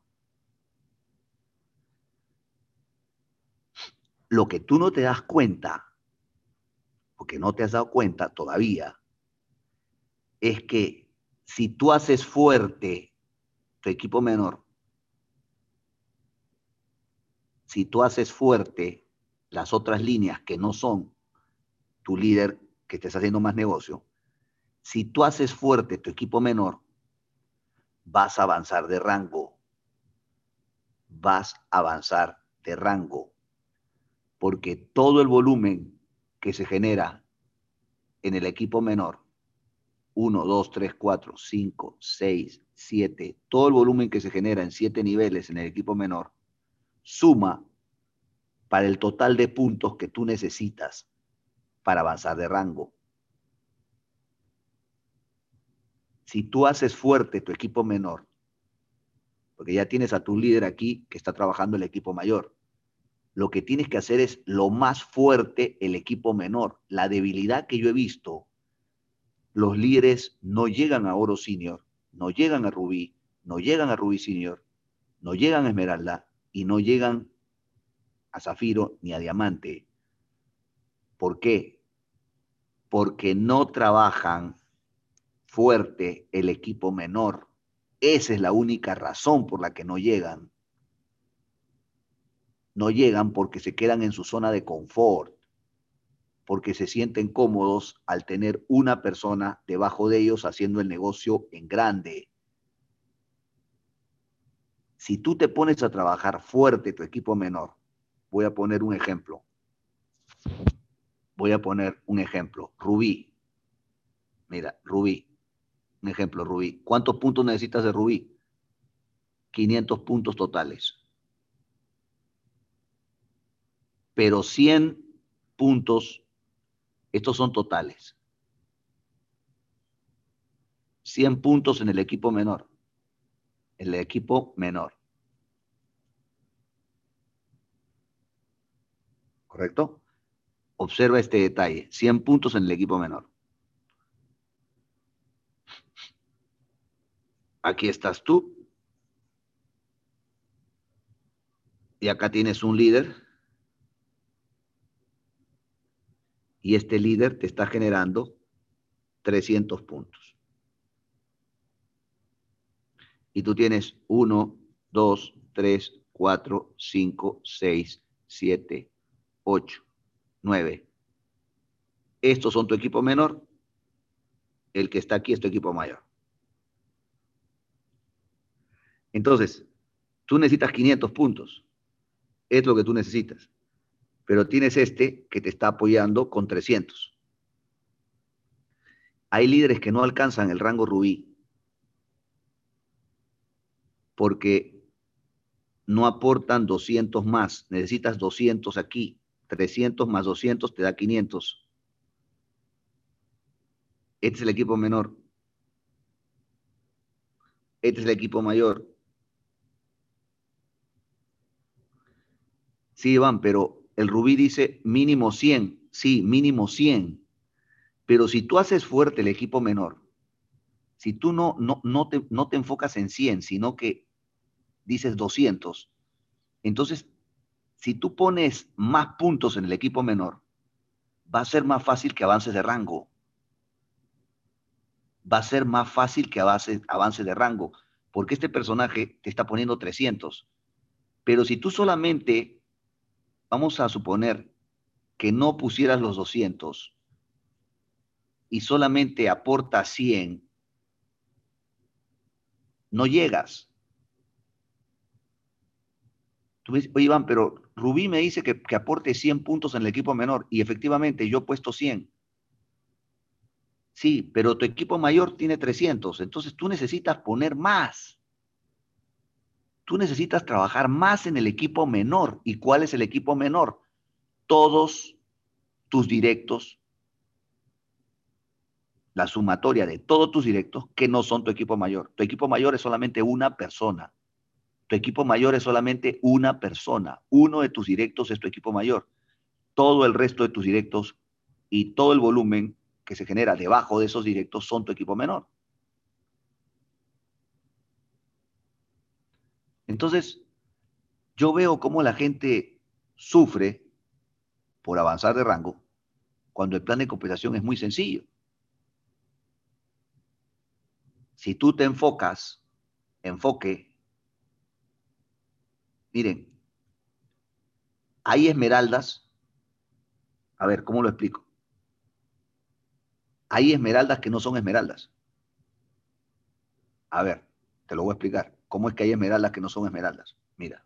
Lo que tú no te das cuenta, porque no te has dado cuenta todavía, es que si tú haces fuerte tu equipo menor, si tú haces fuerte las otras líneas que no son tu líder que estés haciendo más negocio, si tú haces fuerte tu equipo menor, vas a avanzar de rango. Vas a avanzar de rango. Porque todo el volumen que se genera en el equipo menor, 1, 2, 3, 4, 5, 6, 7, todo el volumen que se genera en 7 niveles en el equipo menor, suma para el total de puntos que tú necesitas para avanzar de rango. Si tú haces fuerte tu equipo menor, porque ya tienes a tu líder aquí que está trabajando el equipo mayor, lo que tienes que hacer es lo más fuerte el equipo menor. La debilidad que yo he visto, los líderes no llegan a oro senior, no llegan a rubí, no llegan a rubí senior, no llegan a esmeralda y no llegan a zafiro ni a diamante. ¿Por qué? Porque no trabajan fuerte el equipo menor. Esa es la única razón por la que no llegan. No llegan porque se quedan en su zona de confort, porque se sienten cómodos al tener una persona debajo de ellos haciendo el negocio en grande. Si tú te pones a trabajar fuerte tu equipo menor, voy a poner un ejemplo. Voy a poner un ejemplo. Rubí. Mira, Rubí. Un ejemplo, Rubí. ¿Cuántos puntos necesitas de Rubí? 500 puntos totales. Pero 100 puntos, estos son totales. 100 puntos en el equipo menor el equipo menor. ¿Correcto? Observa este detalle. 100 puntos en el equipo menor. Aquí estás tú. Y acá tienes un líder. Y este líder te está generando 300 puntos y tú tienes 1, 2, 3, 4, 5, 6, 7, 8, 9. Estos son tu equipo menor. El que está aquí es tu equipo mayor. Entonces, tú necesitas 500 puntos. Es lo que tú necesitas. Pero tienes este que te está apoyando con 300. Hay líderes que no alcanzan el rango rubí porque no aportan 200 más, necesitas 200 aquí, 300 más 200 te da 500. Este es el equipo menor. Este es el equipo mayor. Sí, Iván, pero el Rubí dice mínimo 100. Sí, mínimo 100. Pero si tú haces fuerte el equipo menor, si tú no, no, no, te, no te enfocas en 100, sino que dices 200, entonces, si tú pones más puntos en el equipo menor, va a ser más fácil que avances de rango. Va a ser más fácil que avance, avance de rango, porque este personaje te está poniendo 300. Pero si tú solamente, vamos a suponer que no pusieras los 200 y solamente aporta 100, no llegas. Tú me dices, oye Iván, pero Rubí me dice que, que aporte 100 puntos en el equipo menor y efectivamente yo he puesto 100. Sí, pero tu equipo mayor tiene 300, entonces tú necesitas poner más. Tú necesitas trabajar más en el equipo menor. ¿Y cuál es el equipo menor? Todos tus directos, la sumatoria de todos tus directos que no son tu equipo mayor. Tu equipo mayor es solamente una persona. Tu equipo mayor es solamente una persona. Uno de tus directos es tu equipo mayor. Todo el resto de tus directos y todo el volumen que se genera debajo de esos directos son tu equipo menor. Entonces, yo veo cómo la gente sufre por avanzar de rango cuando el plan de compensación es muy sencillo. Si tú te enfocas, enfoque, miren, hay esmeraldas, a ver, ¿cómo lo explico? Hay esmeraldas que no son esmeraldas. A ver, te lo voy a explicar. ¿Cómo es que hay esmeraldas que no son esmeraldas? Mira,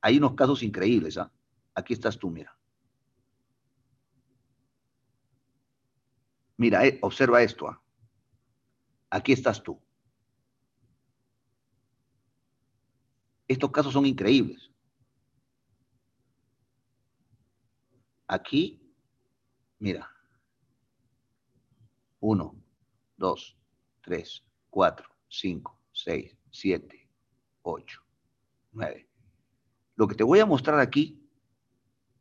hay unos casos increíbles. ¿ah? Aquí estás tú, mira. Mira, eh, observa esto. ¿ah? Aquí estás tú. Estos casos son increíbles. Aquí, mira. Uno, dos, tres, cuatro, cinco, seis, siete, ocho, nueve. Lo que te voy a mostrar aquí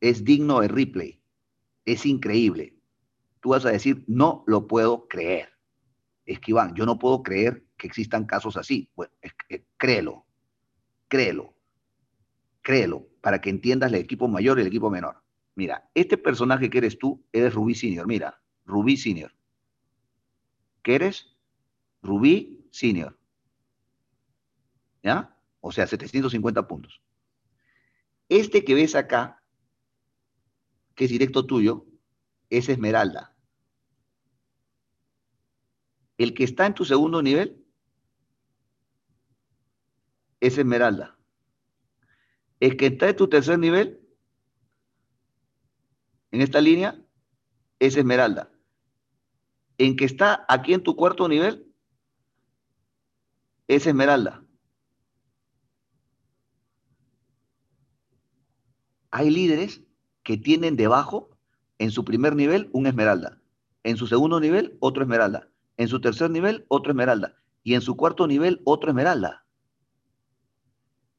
es digno de replay. Es increíble. Tú vas a decir, no lo puedo creer es que Iván, yo no puedo creer que existan casos así. Bueno, créelo, créelo, créelo, para que entiendas el equipo mayor y el equipo menor. Mira, este personaje que eres tú, eres Rubí Senior. Mira, Rubí Senior. ¿Qué eres? Rubí Senior. ¿Ya? O sea, 750 puntos. Este que ves acá, que es directo tuyo, es Esmeralda. El que está en tu segundo nivel es Esmeralda. El que está en tu tercer nivel, en esta línea, es Esmeralda. El que está aquí en tu cuarto nivel, es Esmeralda. Hay líderes que tienen debajo, en su primer nivel, un Esmeralda. En su segundo nivel, otro Esmeralda. En su tercer nivel, otro esmeralda. Y en su cuarto nivel, otro esmeralda.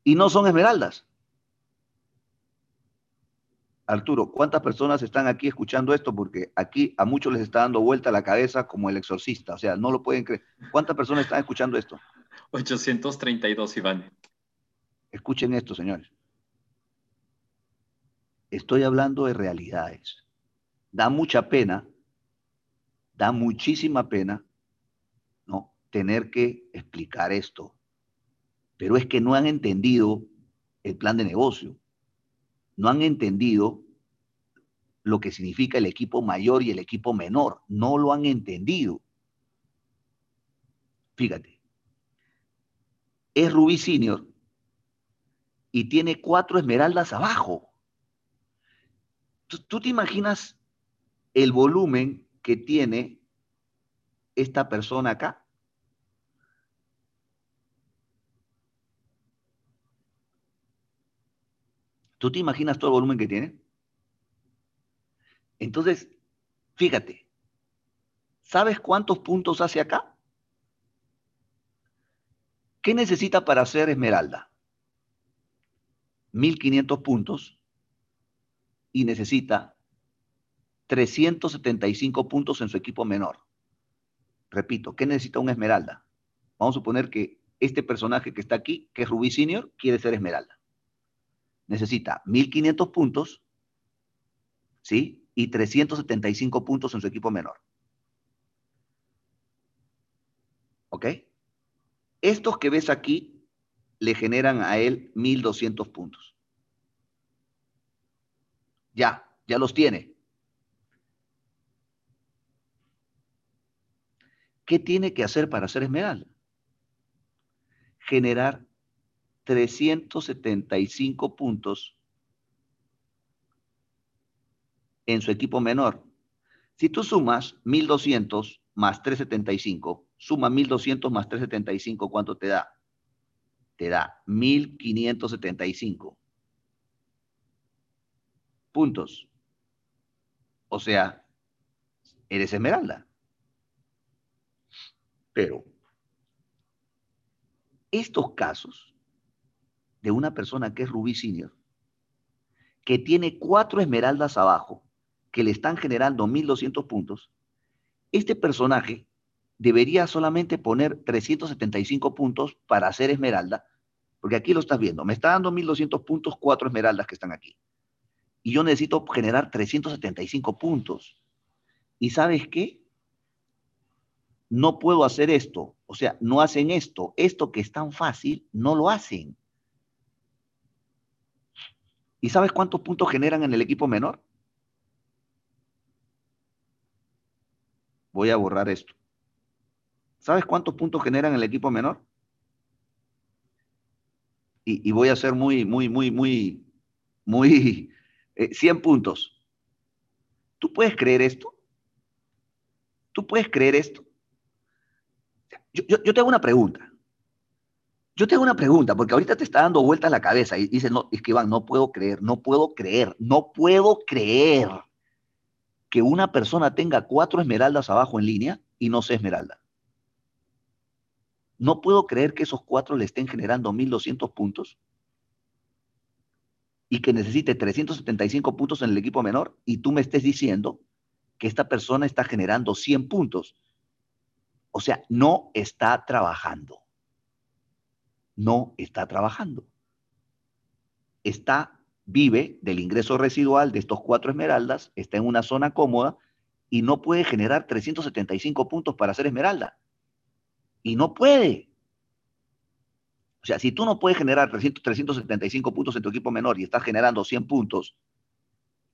Y no son esmeraldas. Arturo, ¿cuántas personas están aquí escuchando esto? Porque aquí a muchos les está dando vuelta la cabeza como el exorcista. O sea, no lo pueden creer. ¿Cuántas personas están escuchando esto? 832, Iván. Escuchen esto, señores. Estoy hablando de realidades. Da mucha pena, da muchísima pena tener que explicar esto. Pero es que no han entendido el plan de negocio. No han entendido lo que significa el equipo mayor y el equipo menor. No lo han entendido. Fíjate. Es Rubí Senior y tiene cuatro esmeraldas abajo. ¿Tú te imaginas el volumen que tiene esta persona acá? ¿Tú te imaginas todo el volumen que tiene? Entonces, fíjate, ¿sabes cuántos puntos hace acá? ¿Qué necesita para ser esmeralda? 1500 puntos y necesita 375 puntos en su equipo menor. Repito, ¿qué necesita un esmeralda? Vamos a suponer que este personaje que está aquí, que es Rubí Senior, quiere ser esmeralda necesita 1.500 puntos, ¿sí? Y 375 puntos en su equipo menor. ¿Ok? Estos que ves aquí le generan a él 1.200 puntos. Ya, ya los tiene. ¿Qué tiene que hacer para ser esmeralda? Generar 375 puntos en su equipo menor. Si tú sumas 1200 más 375, suma 1200 más 375, ¿cuánto te da? Te da 1575 puntos. O sea, eres esmeralda. Pero estos casos de una persona que es Rubí Senior, que tiene cuatro esmeraldas abajo, que le están generando 1200 puntos, este personaje debería solamente poner 375 puntos para ser esmeralda, porque aquí lo estás viendo, me está dando 1200 puntos cuatro esmeraldas que están aquí. Y yo necesito generar 375 puntos. ¿Y sabes qué? No puedo hacer esto. O sea, no hacen esto. Esto que es tan fácil, no lo hacen. ¿Y sabes cuántos puntos generan en el equipo menor? Voy a borrar esto. ¿Sabes cuántos puntos generan el equipo menor? Y, voy a ser muy, muy, muy, muy, muy, 100 eh, puntos. ¿Tú puedes creer esto? ¿Tú puedes creer esto? Yo, yo, te hago una pregunta. Yo te hago una pregunta, porque ahorita te está dando vueltas la cabeza y dices, no, es que Iván, no puedo creer, no puedo creer, no puedo creer que una persona tenga cuatro esmeraldas abajo en línea y no sea esmeralda. No puedo creer que esos cuatro le estén generando 1200 puntos y que necesite 375 puntos en el equipo menor y tú me estés diciendo que esta persona está generando 100 puntos. O sea, no está trabajando. No está trabajando. Está vive del ingreso residual de estos cuatro esmeraldas, está en una zona cómoda y no puede generar 375 puntos para ser esmeralda. Y no puede. O sea, si tú no puedes generar 375 puntos en tu equipo menor y estás generando 100 puntos,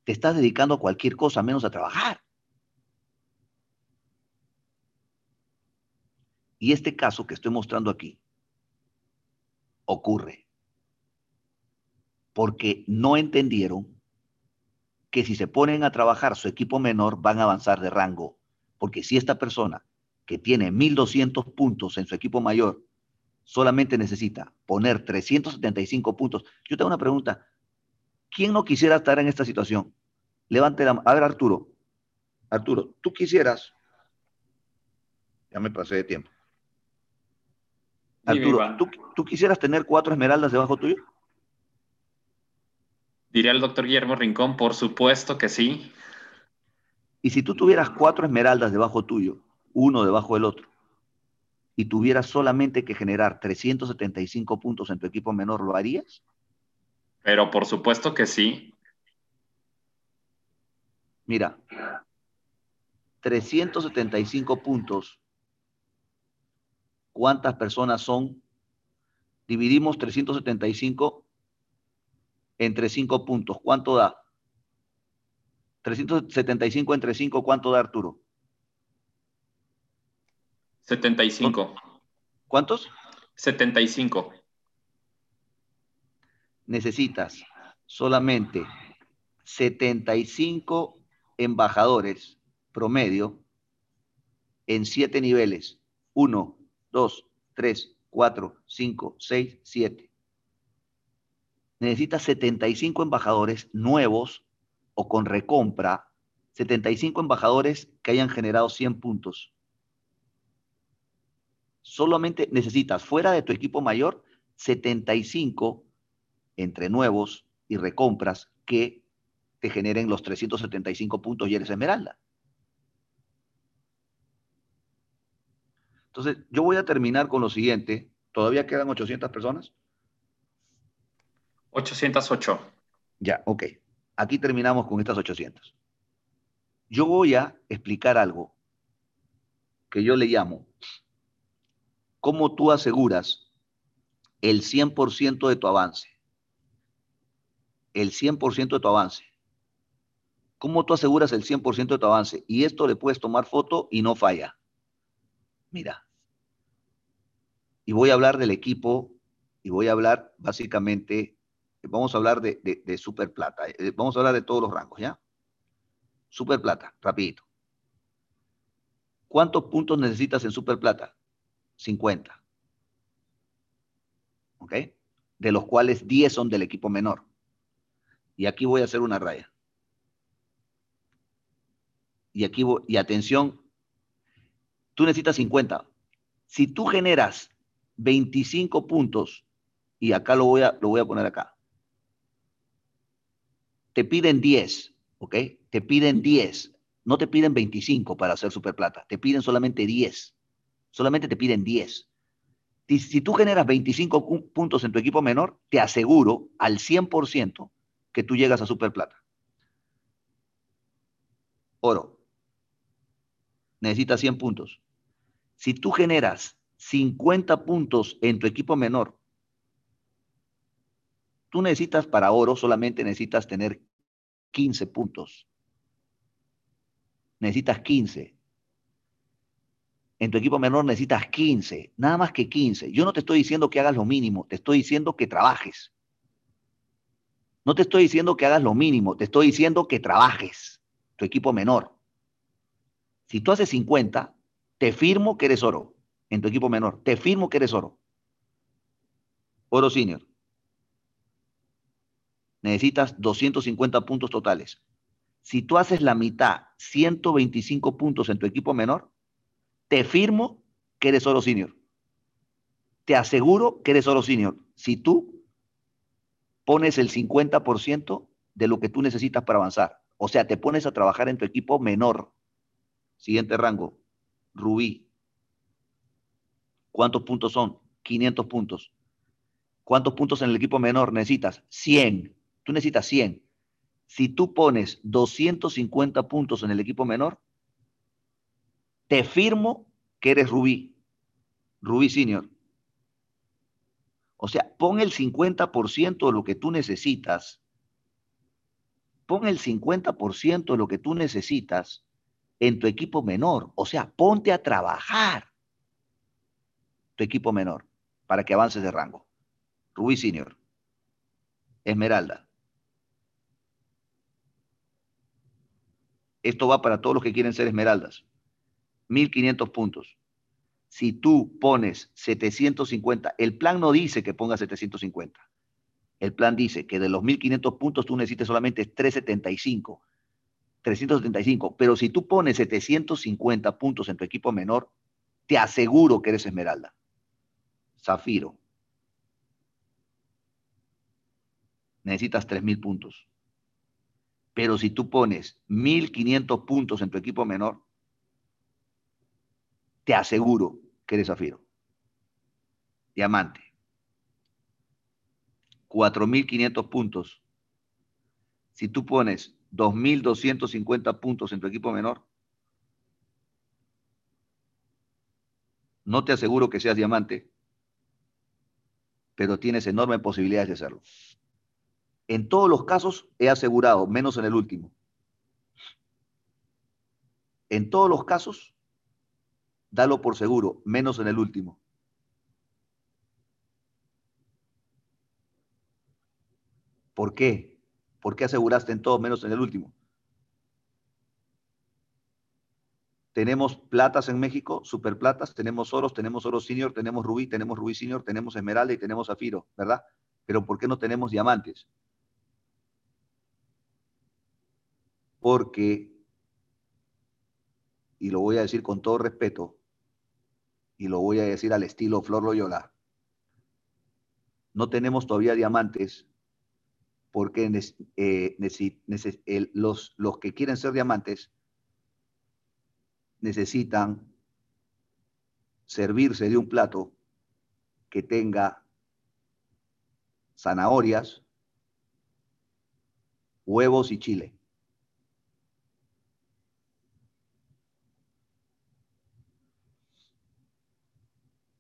te estás dedicando a cualquier cosa menos a trabajar. Y este caso que estoy mostrando aquí ocurre porque no entendieron que si se ponen a trabajar su equipo menor van a avanzar de rango. Porque si esta persona que tiene 1200 puntos en su equipo mayor solamente necesita poner 375 puntos, yo tengo una pregunta. ¿Quién no quisiera estar en esta situación? Levante la mano. A ver, Arturo. Arturo, ¿tú quisieras? Ya me pasé de tiempo. Arturo, ¿tú, ¿tú quisieras tener cuatro esmeraldas debajo tuyo? Diría el doctor Guillermo Rincón, por supuesto que sí. Y si tú tuvieras cuatro esmeraldas debajo tuyo, uno debajo del otro, y tuvieras solamente que generar 375 puntos en tu equipo menor, ¿lo harías? Pero por supuesto que sí. Mira, 375 puntos, ¿cuántas personas son? Dividimos 375 entre 5 puntos. ¿Cuánto da? 375 entre 5, ¿cuánto da Arturo? 75. ¿Cuántos? 75. Necesitas solamente 75 embajadores promedio en 7 niveles. 1, 2, 3, 4, 5, 6, 7 necesita 75 embajadores nuevos o con recompra, 75 embajadores que hayan generado 100 puntos. Solamente necesitas fuera de tu equipo mayor 75 entre nuevos y recompras que te generen los 375 puntos y eres esmeralda. Entonces, yo voy a terminar con lo siguiente. ¿Todavía quedan 800 personas? 808. Ya, ok. Aquí terminamos con estas 800. Yo voy a explicar algo que yo le llamo cómo tú aseguras el 100% de tu avance. El 100% de tu avance. ¿Cómo tú aseguras el 100% de tu avance? Y esto le puedes tomar foto y no falla. Mira. Y voy a hablar del equipo y voy a hablar básicamente, vamos a hablar de, super plata, eh, vamos a hablar de todos los rangos, ¿ya? Super plata, rapidito. ¿Cuántos puntos necesitas en super plata? 50. ¿Ok? De los cuales 10 son del equipo menor. Y aquí voy a hacer una raya. Y aquí voy, y atención, tú necesitas 50. Si tú generas 25 puntos, y acá lo voy a, lo voy a poner acá, te piden 10, ¿ok? Te piden 10. No te piden 25 para hacer superplata, te piden solamente 10. Solamente te piden 10. Si, tú generas 25 puntos en tu equipo menor, te aseguro al 100% que tú llegas a superplata. Oro. Necesitas 100 puntos. Si tú generas 50 puntos en tu equipo menor, tú necesitas para oro solamente necesitas tener 15 puntos. Necesitas 15. En tu equipo menor necesitas 15, nada más que 15. Yo no te estoy diciendo que hagas lo mínimo, te estoy diciendo que trabajes. No te estoy diciendo que hagas lo mínimo, te estoy diciendo que trabajes tu equipo menor. Si tú haces 50, te firmo que eres oro en tu equipo menor. Te firmo que eres oro. Oro senior. Necesitas 250 puntos totales. Si tú haces la mitad, 125 puntos en tu equipo menor, te firmo que eres oro senior. Te aseguro que eres oro senior. Si tú pones el 50% de lo que tú necesitas para avanzar. O sea, te pones a trabajar en tu equipo menor. Siguiente rango, Rubí. ¿Cuántos puntos son? 500 puntos. ¿Cuántos puntos en el equipo menor necesitas? 100. Tú necesitas 100. Si tú pones 250 puntos en el equipo menor, te firmo que eres Rubí. Rubí Senior. O sea, pon el 50% de lo que tú necesitas. Pon el 50% de lo que tú necesitas en tu equipo menor. O sea, ponte a trabajar tu equipo menor para que avances de rango. Rubí Senior. Esmeralda. Esto va para todos los que quieren ser esmeraldas. 1500 puntos. Si tú pones 750, el plan no dice que pongas 750. El plan dice que de los 1500 puntos tú necesitas solamente 375. 375. Pero si tú pones 750 puntos en tu equipo menor, te aseguro que eres esmeralda. Zafiro. Necesitas 3000 puntos. Pero si tú pones 1500 puntos en tu equipo menor, te aseguro que eres zafiro. Diamante. 4.500 puntos. Si tú pones 2.250 puntos en tu equipo menor, no te aseguro que seas diamante, pero tienes enormes posibilidades de hacerlo. En todos los casos he asegurado, menos en el último. En todos los casos dalo por seguro, menos en el último. ¿Por qué? ¿Por qué aseguraste en todo menos en el último? Tenemos platas en México, superplatas, tenemos oros, tenemos oro senior, tenemos rubí, tenemos rubí senior, tenemos esmeralda y tenemos zafiro, ¿verdad? Pero ¿por qué no tenemos diamantes? Porque y lo voy a decir con todo respeto, y lo voy a decir al estilo Flor Loyola, no tenemos todavía diamantes porque eh, los, los que quieren ser diamantes necesitan servirse de un plato que tenga zanahorias, huevos y chile.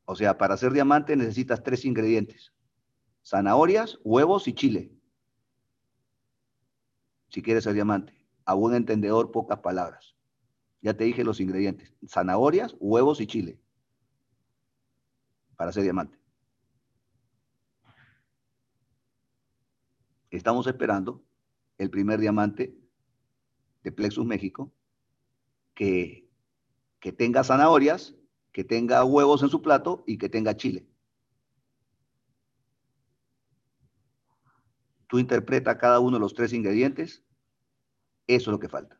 O sea, para ser diamante necesitas tres ingredientes. Zanahorias, huevos y chile. Si quieres ser diamante. A buen entendedor, pocas palabras. Ya te dije los ingredientes. Zanahorias, huevos y chile. Para ser diamante. Estamos esperando el primer diamante de Plexus México que, que tenga zanahorias, que tenga huevos en su plato y que tenga chile. Tú interpreta cada uno de los tres ingredientes, eso es lo que falta.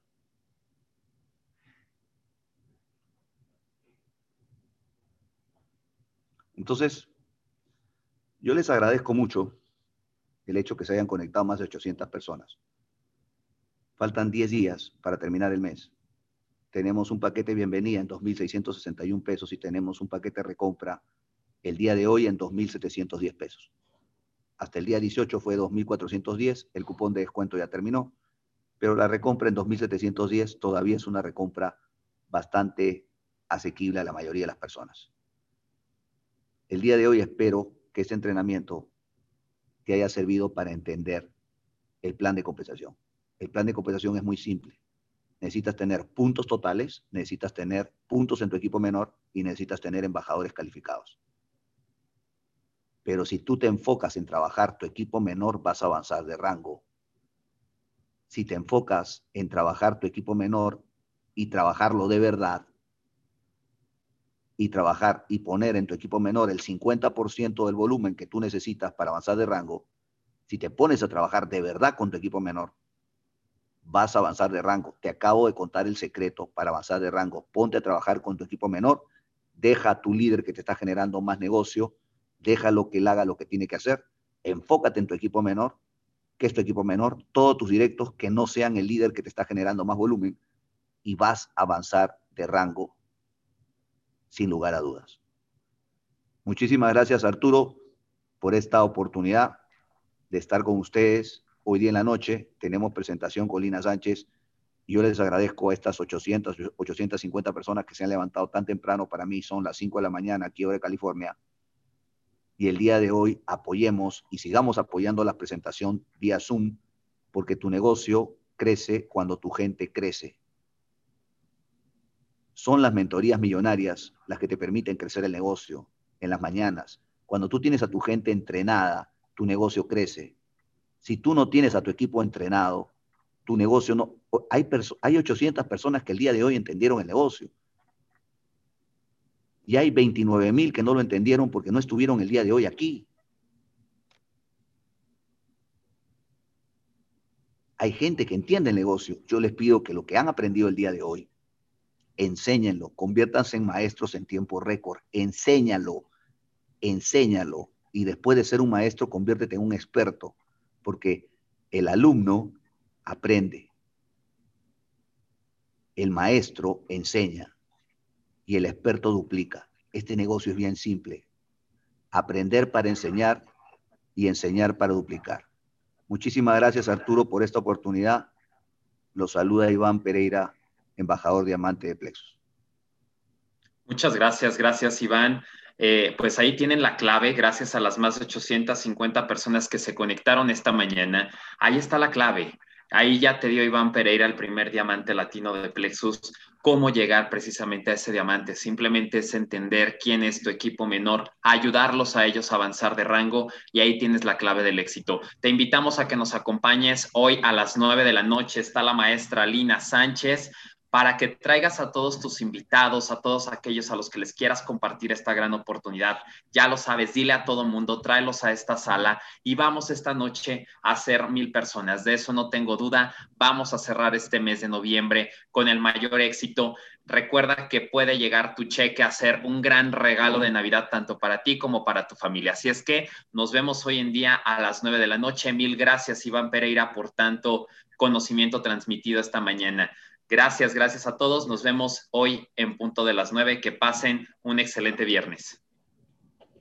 Entonces, yo les agradezco mucho el hecho que se hayan conectado más de 800 personas. Faltan 10 días para terminar el mes. Tenemos un paquete bienvenida en 2.661 pesos y tenemos un paquete recompra el día de hoy en 2.710 pesos. Hasta el día 18 fue 2.410, el cupón de descuento ya terminó, pero la recompra en 2.710 todavía es una recompra bastante asequible a la mayoría de las personas. El día de hoy espero que este entrenamiento te haya servido para entender el plan de compensación. El plan de compensación es muy simple. Necesitas tener puntos totales, necesitas tener puntos en tu equipo menor y necesitas tener embajadores calificados. Pero si tú te enfocas en trabajar tu equipo menor, vas a avanzar de rango. Si te enfocas en trabajar tu equipo menor y trabajarlo de verdad, y trabajar y poner en tu equipo menor el 50% del volumen que tú necesitas para avanzar de rango, si te pones a trabajar de verdad con tu equipo menor, vas a avanzar de rango. Te acabo de contar el secreto para avanzar de rango. Ponte a trabajar con tu equipo menor, deja a tu líder que te está generando más negocio, déjalo que él haga lo que tiene que hacer, enfócate en tu equipo menor, que es tu equipo menor, todos tus directos que no sean el líder que te está generando más volumen y vas a avanzar de rango sin lugar a dudas. Muchísimas gracias Arturo por esta oportunidad de estar con ustedes hoy día en la noche. Tenemos presentación con Lina Sánchez. Yo les agradezco a estas 800, 850 personas que se han levantado tan temprano. Para mí son las 5 de la mañana aquí ahora en California. Y el día de hoy apoyemos y sigamos apoyando la presentación vía Zoom, porque tu negocio crece cuando tu gente crece. Son las mentorías millonarias las que te permiten crecer el negocio en las mañanas. Cuando tú tienes a tu gente entrenada, tu negocio crece. Si tú no tienes a tu equipo entrenado, tu negocio no... Hay, hay 800 personas que el día de hoy entendieron el negocio. Y hay 29 mil que no lo entendieron porque no estuvieron el día de hoy aquí. Hay gente que entiende el negocio. Yo les pido que lo que han aprendido el día de hoy enséñenlo, conviértanse en maestros en tiempo récord, enséñalo, enséñalo y después de ser un maestro, conviértete en un experto, porque el alumno aprende, el maestro enseña y el experto duplica. Este negocio es bien simple. Aprender para enseñar y enseñar para duplicar. Muchísimas gracias Arturo por esta oportunidad. Los saluda Iván Pereira embajador diamante de Plexus. Muchas gracias, gracias Iván. Eh, pues ahí tienen la clave, gracias a las más de 850 personas que se conectaron esta mañana. Ahí está la clave. Ahí ya te dio Iván Pereira el primer diamante latino de Plexus. Cómo llegar precisamente a ese diamante. Simplemente es entender quién es tu equipo menor, ayudarlos a ellos a avanzar de rango y ahí tienes la clave del éxito. Te invitamos a que nos acompañes hoy a las 9 de la noche. Está la maestra Lina Sánchez para que traigas a todos tus invitados, a todos aquellos a los que les quieras compartir esta gran oportunidad. Ya lo sabes, dile a todo mundo, tráelos a esta sala y vamos esta noche a ser mil personas. De eso no tengo duda. Vamos a cerrar este mes de noviembre con el mayor éxito. Recuerda que puede llegar tu cheque a ser un gran regalo de Navidad tanto para ti como para tu familia. Así es que nos vemos hoy en día a las nueve de la noche. Mil gracias, Iván Pereira, por tanto conocimiento transmitido esta mañana. Gracias, gracias a todos. Nos vemos hoy en punto de las nueve. Que pasen un excelente viernes.